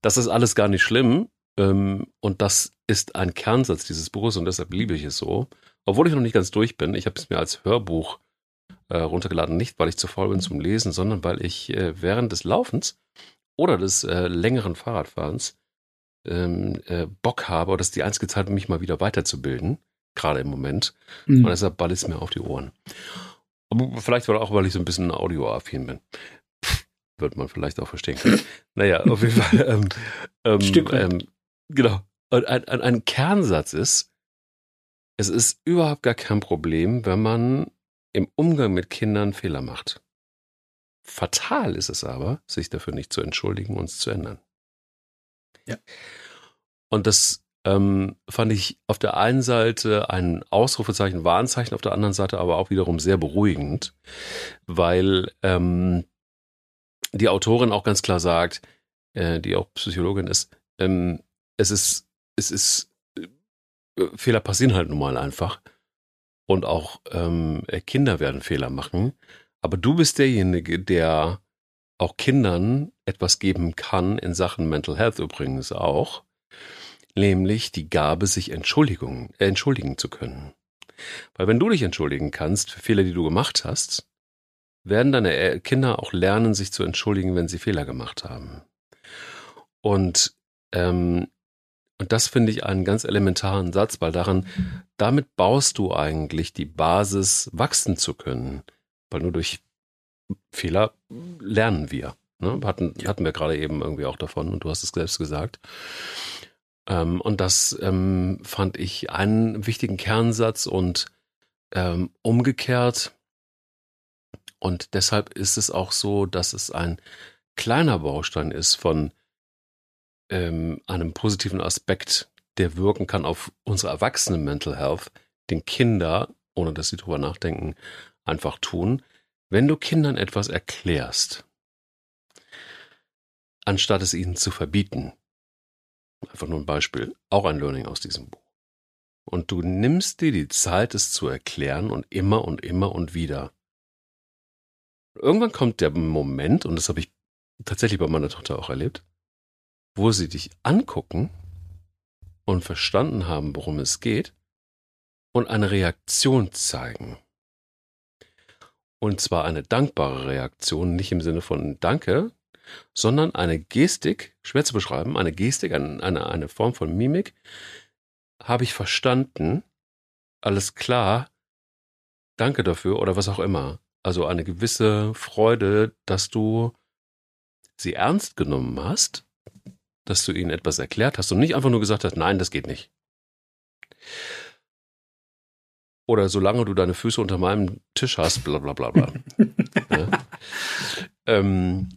Das ist alles gar nicht schlimm ähm, und das ist ein Kernsatz dieses Buches und deshalb liebe ich es so. Obwohl ich noch nicht ganz durch bin, ich habe es mir als Hörbuch äh, runtergeladen, nicht weil ich zu faul bin zum Lesen, sondern weil ich äh, während des Laufens oder des äh, längeren Fahrradfahrens ähm, äh, Bock habe, oder das ist die einzige Zeit, um mich mal wieder weiterzubilden, gerade im Moment. Mhm. Und deshalb ball es mir auf die Ohren. Aber vielleicht auch, weil ich so ein bisschen audioaffin bin. Pff, wird man vielleicht auch verstehen können. naja, auf jeden Fall. Ähm, ähm, Stück ähm, genau. Und ein, ein, ein Kernsatz ist, es ist überhaupt gar kein Problem, wenn man im Umgang mit Kindern Fehler macht. Fatal ist es aber, sich dafür nicht zu entschuldigen und es zu ändern. Ja. Und das ähm, fand ich auf der einen Seite ein Ausrufezeichen, Warnzeichen, auf der anderen Seite aber auch wiederum sehr beruhigend, weil ähm, die Autorin auch ganz klar sagt, äh, die auch Psychologin ist, ähm, es ist, es ist, äh, Fehler passieren halt nun mal einfach. Und auch ähm, Kinder werden Fehler machen. Aber du bist derjenige, der auch Kindern etwas geben kann, in Sachen Mental Health übrigens auch, nämlich die Gabe, sich Entschuldigung, äh, entschuldigen zu können. Weil wenn du dich entschuldigen kannst für Fehler, die du gemacht hast, werden deine Kinder auch lernen, sich zu entschuldigen, wenn sie Fehler gemacht haben. Und, ähm, und das finde ich einen ganz elementaren Satz, weil daran, damit baust du eigentlich die Basis, wachsen zu können. Weil nur durch Fehler lernen wir. Ne? Hatten, hatten wir gerade eben irgendwie auch davon und du hast es selbst gesagt. Ähm, und das ähm, fand ich einen wichtigen Kernsatz und ähm, umgekehrt. Und deshalb ist es auch so, dass es ein kleiner Baustein ist von ähm, einem positiven Aspekt, der wirken kann auf unsere Erwachsenen Mental Health, den Kinder, ohne dass sie drüber nachdenken, einfach tun. Wenn du Kindern etwas erklärst, anstatt es ihnen zu verbieten, einfach nur ein Beispiel, auch ein Learning aus diesem Buch, und du nimmst dir die Zeit, es zu erklären und immer und immer und wieder. Irgendwann kommt der Moment, und das habe ich tatsächlich bei meiner Tochter auch erlebt, wo sie dich angucken und verstanden haben, worum es geht und eine Reaktion zeigen. Und zwar eine dankbare Reaktion, nicht im Sinne von Danke, sondern eine Gestik, schwer zu beschreiben, eine Gestik, eine, eine, Form von Mimik. Habe ich verstanden? Alles klar. Danke dafür oder was auch immer. Also eine gewisse Freude, dass du sie ernst genommen hast, dass du ihnen etwas erklärt hast und nicht einfach nur gesagt hast, nein, das geht nicht. Oder solange du deine Füße unter meinem Tisch hast, bla bla bla bla. ja. ähm,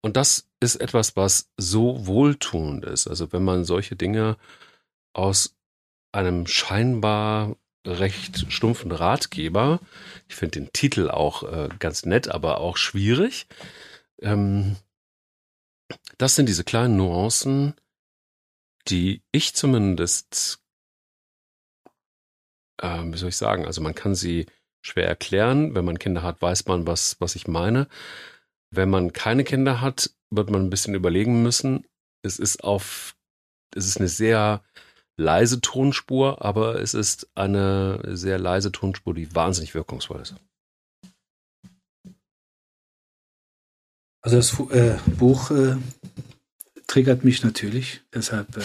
und das ist etwas, was so wohltuend ist. Also wenn man solche Dinge aus einem scheinbar recht stumpfen Ratgeber, ich finde den Titel auch äh, ganz nett, aber auch schwierig. Ähm, das sind diese kleinen Nuancen, die ich zumindest äh, wie soll ich sagen, also man kann sie schwer erklären. Wenn man Kinder hat, weiß man, was, was ich meine. Wenn man keine Kinder hat, wird man ein bisschen überlegen müssen. Es ist auf, es ist eine sehr leise Tonspur, aber es ist eine sehr leise Tonspur, die wahnsinnig wirkungsvoll ist. Also das äh, Buch äh, triggert mich natürlich, deshalb äh,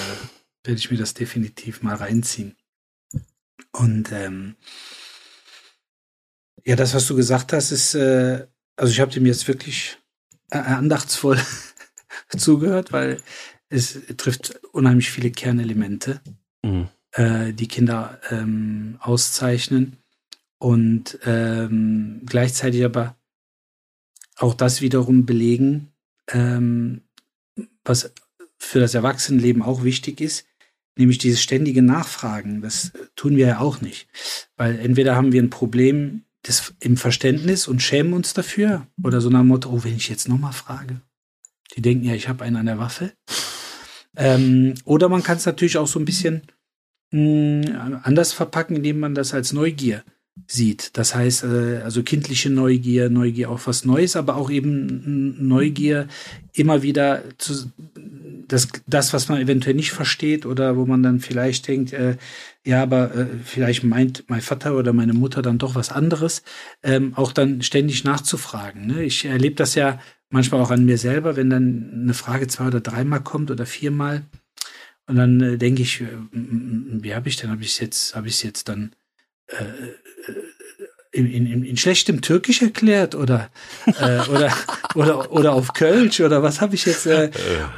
werde ich mir das definitiv mal reinziehen. Und ähm, ja, das, was du gesagt hast, ist, äh, also ich habe dem jetzt wirklich äh, andachtsvoll zugehört, weil es trifft unheimlich viele Kernelemente, mhm. äh, die Kinder ähm, auszeichnen und ähm, gleichzeitig aber auch das wiederum belegen, ähm, was für das Erwachsenenleben auch wichtig ist, nämlich dieses ständige Nachfragen. Das tun wir ja auch nicht, weil entweder haben wir ein Problem des, im Verständnis und schämen uns dafür oder so nach Motto, oh, wenn ich jetzt nochmal frage, die denken ja, ich habe einen an der Waffe. Ähm, oder man kann es natürlich auch so ein bisschen mh, hm, anders verpacken, indem man das als Neugier sieht. Das heißt, äh, also kindliche Neugier, Neugier auf was Neues, aber auch eben Neugier immer wieder zu, das, das, was man eventuell nicht versteht oder wo man dann vielleicht denkt, äh, ja, aber äh, vielleicht meint mein Vater oder meine Mutter dann doch was anderes, ähm, auch dann ständig nachzufragen. Ne? Ich erlebe das ja manchmal auch an mir selber, wenn dann eine Frage zwei oder dreimal kommt oder viermal. Und dann äh, denke ich, äh, wie habe ich denn, habe ich es jetzt, habe ich es jetzt dann äh, äh, in, in, in schlechtem Türkisch erklärt oder äh, oder oder oder auf Kölsch oder was habe ich jetzt äh,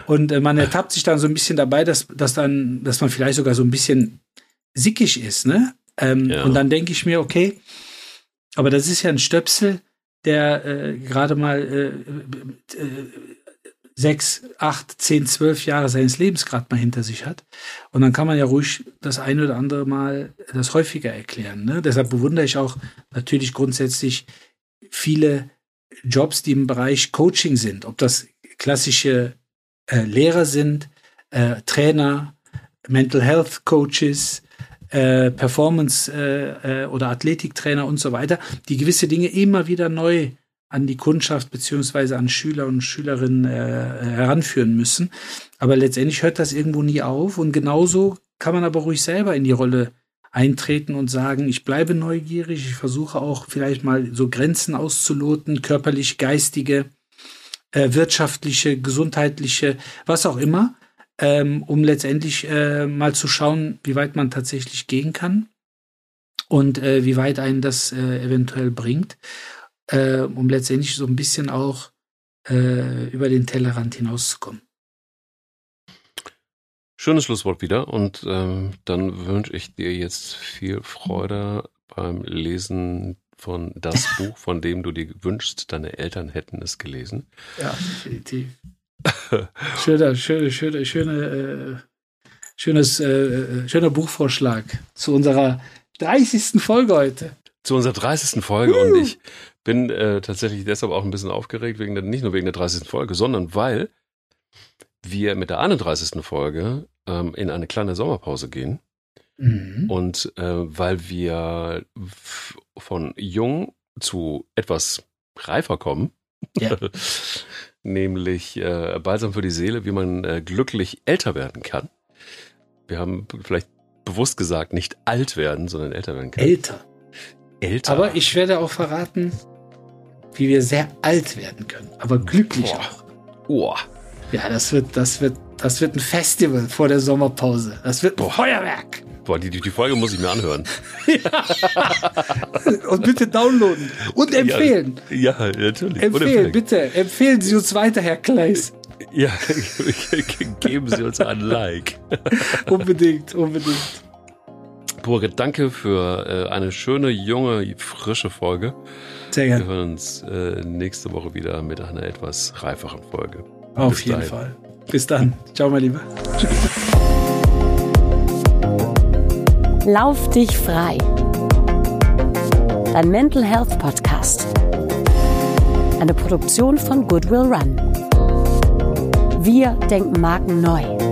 und äh, man ertappt sich dann so ein bisschen dabei, dass dass dann dass man vielleicht sogar so ein bisschen sickig ist, ne? Ähm, ja. Und dann denke ich mir, okay, aber das ist ja ein Stöpsel, der äh, gerade mal äh, äh, sechs, acht, zehn, zwölf Jahre seines Lebens gerade mal hinter sich hat. Und dann kann man ja ruhig das eine oder andere Mal das häufiger erklären. Ne? Deshalb bewundere ich auch natürlich grundsätzlich viele Jobs, die im Bereich Coaching sind. Ob das klassische äh, Lehrer sind, äh, Trainer, Mental Health Coaches, äh, Performance äh, äh, oder Athletiktrainer und so weiter, die gewisse Dinge immer wieder neu an die Kundschaft beziehungsweise an Schüler und Schülerinnen äh, heranführen müssen. Aber letztendlich hört das irgendwo nie auf und genauso kann man aber ruhig selber in die Rolle eintreten und sagen, ich bleibe neugierig, ich versuche auch vielleicht mal so Grenzen auszuloten, körperlich, geistige, äh, wirtschaftliche, gesundheitliche, was auch immer ähm, um letztendlich äh, mal zu schauen, wie weit man tatsächlich gehen kann und äh, wie weit einen das äh, eventuell bringt, äh, um letztendlich so ein bisschen auch äh, über den Tellerrand hinauszukommen. Schönes Schlusswort wieder und ähm, dann wünsche ich dir jetzt viel Freude beim Lesen von das Buch, von dem du dir wünschst, deine Eltern hätten es gelesen. Ja, definitiv. schöner, schöner, schöner, schöner, äh, schönes, äh, äh, schöner Buchvorschlag zu unserer 30. Folge heute. Zu unserer 30. Folge uh. und ich bin äh, tatsächlich deshalb auch ein bisschen aufgeregt, wegen der, nicht nur wegen der 30. Folge, sondern weil wir mit der 31. Folge ähm, in eine kleine Sommerpause gehen. Mhm. Und äh, weil wir von jung zu etwas reifer kommen, ja. nämlich äh, Balsam für die Seele, wie man äh, glücklich älter werden kann. Wir haben vielleicht bewusst gesagt, nicht alt werden, sondern älter werden kann. Älter. Älter. Aber ich werde auch verraten, wie wir sehr alt werden können, aber glücklich Boah. auch. Boah. Ja, das wird, das wird, das wird ein Festival vor der Sommerpause. Das wird ein Boah. Feuerwerk. Boah, die, die Folge muss ich mir anhören. Und bitte downloaden. Und empfehlen. Ja, ja natürlich. Empfehlen, bitte. Empfehlen Sie uns weiter, Herr Kleis. Ja, geben Sie uns ein Like. unbedingt, unbedingt. Burge, danke für äh, eine schöne, junge, frische Folge. Sehr gerne. Wir hören uns äh, nächste Woche wieder mit einer etwas reiferen Folge. Auf Bis jeden dahin. Fall. Bis dann. Ciao, mein Lieber. Lauf dich frei. Dein Mental Health Podcast. Eine Produktion von Goodwill Run. Wir denken Marken neu.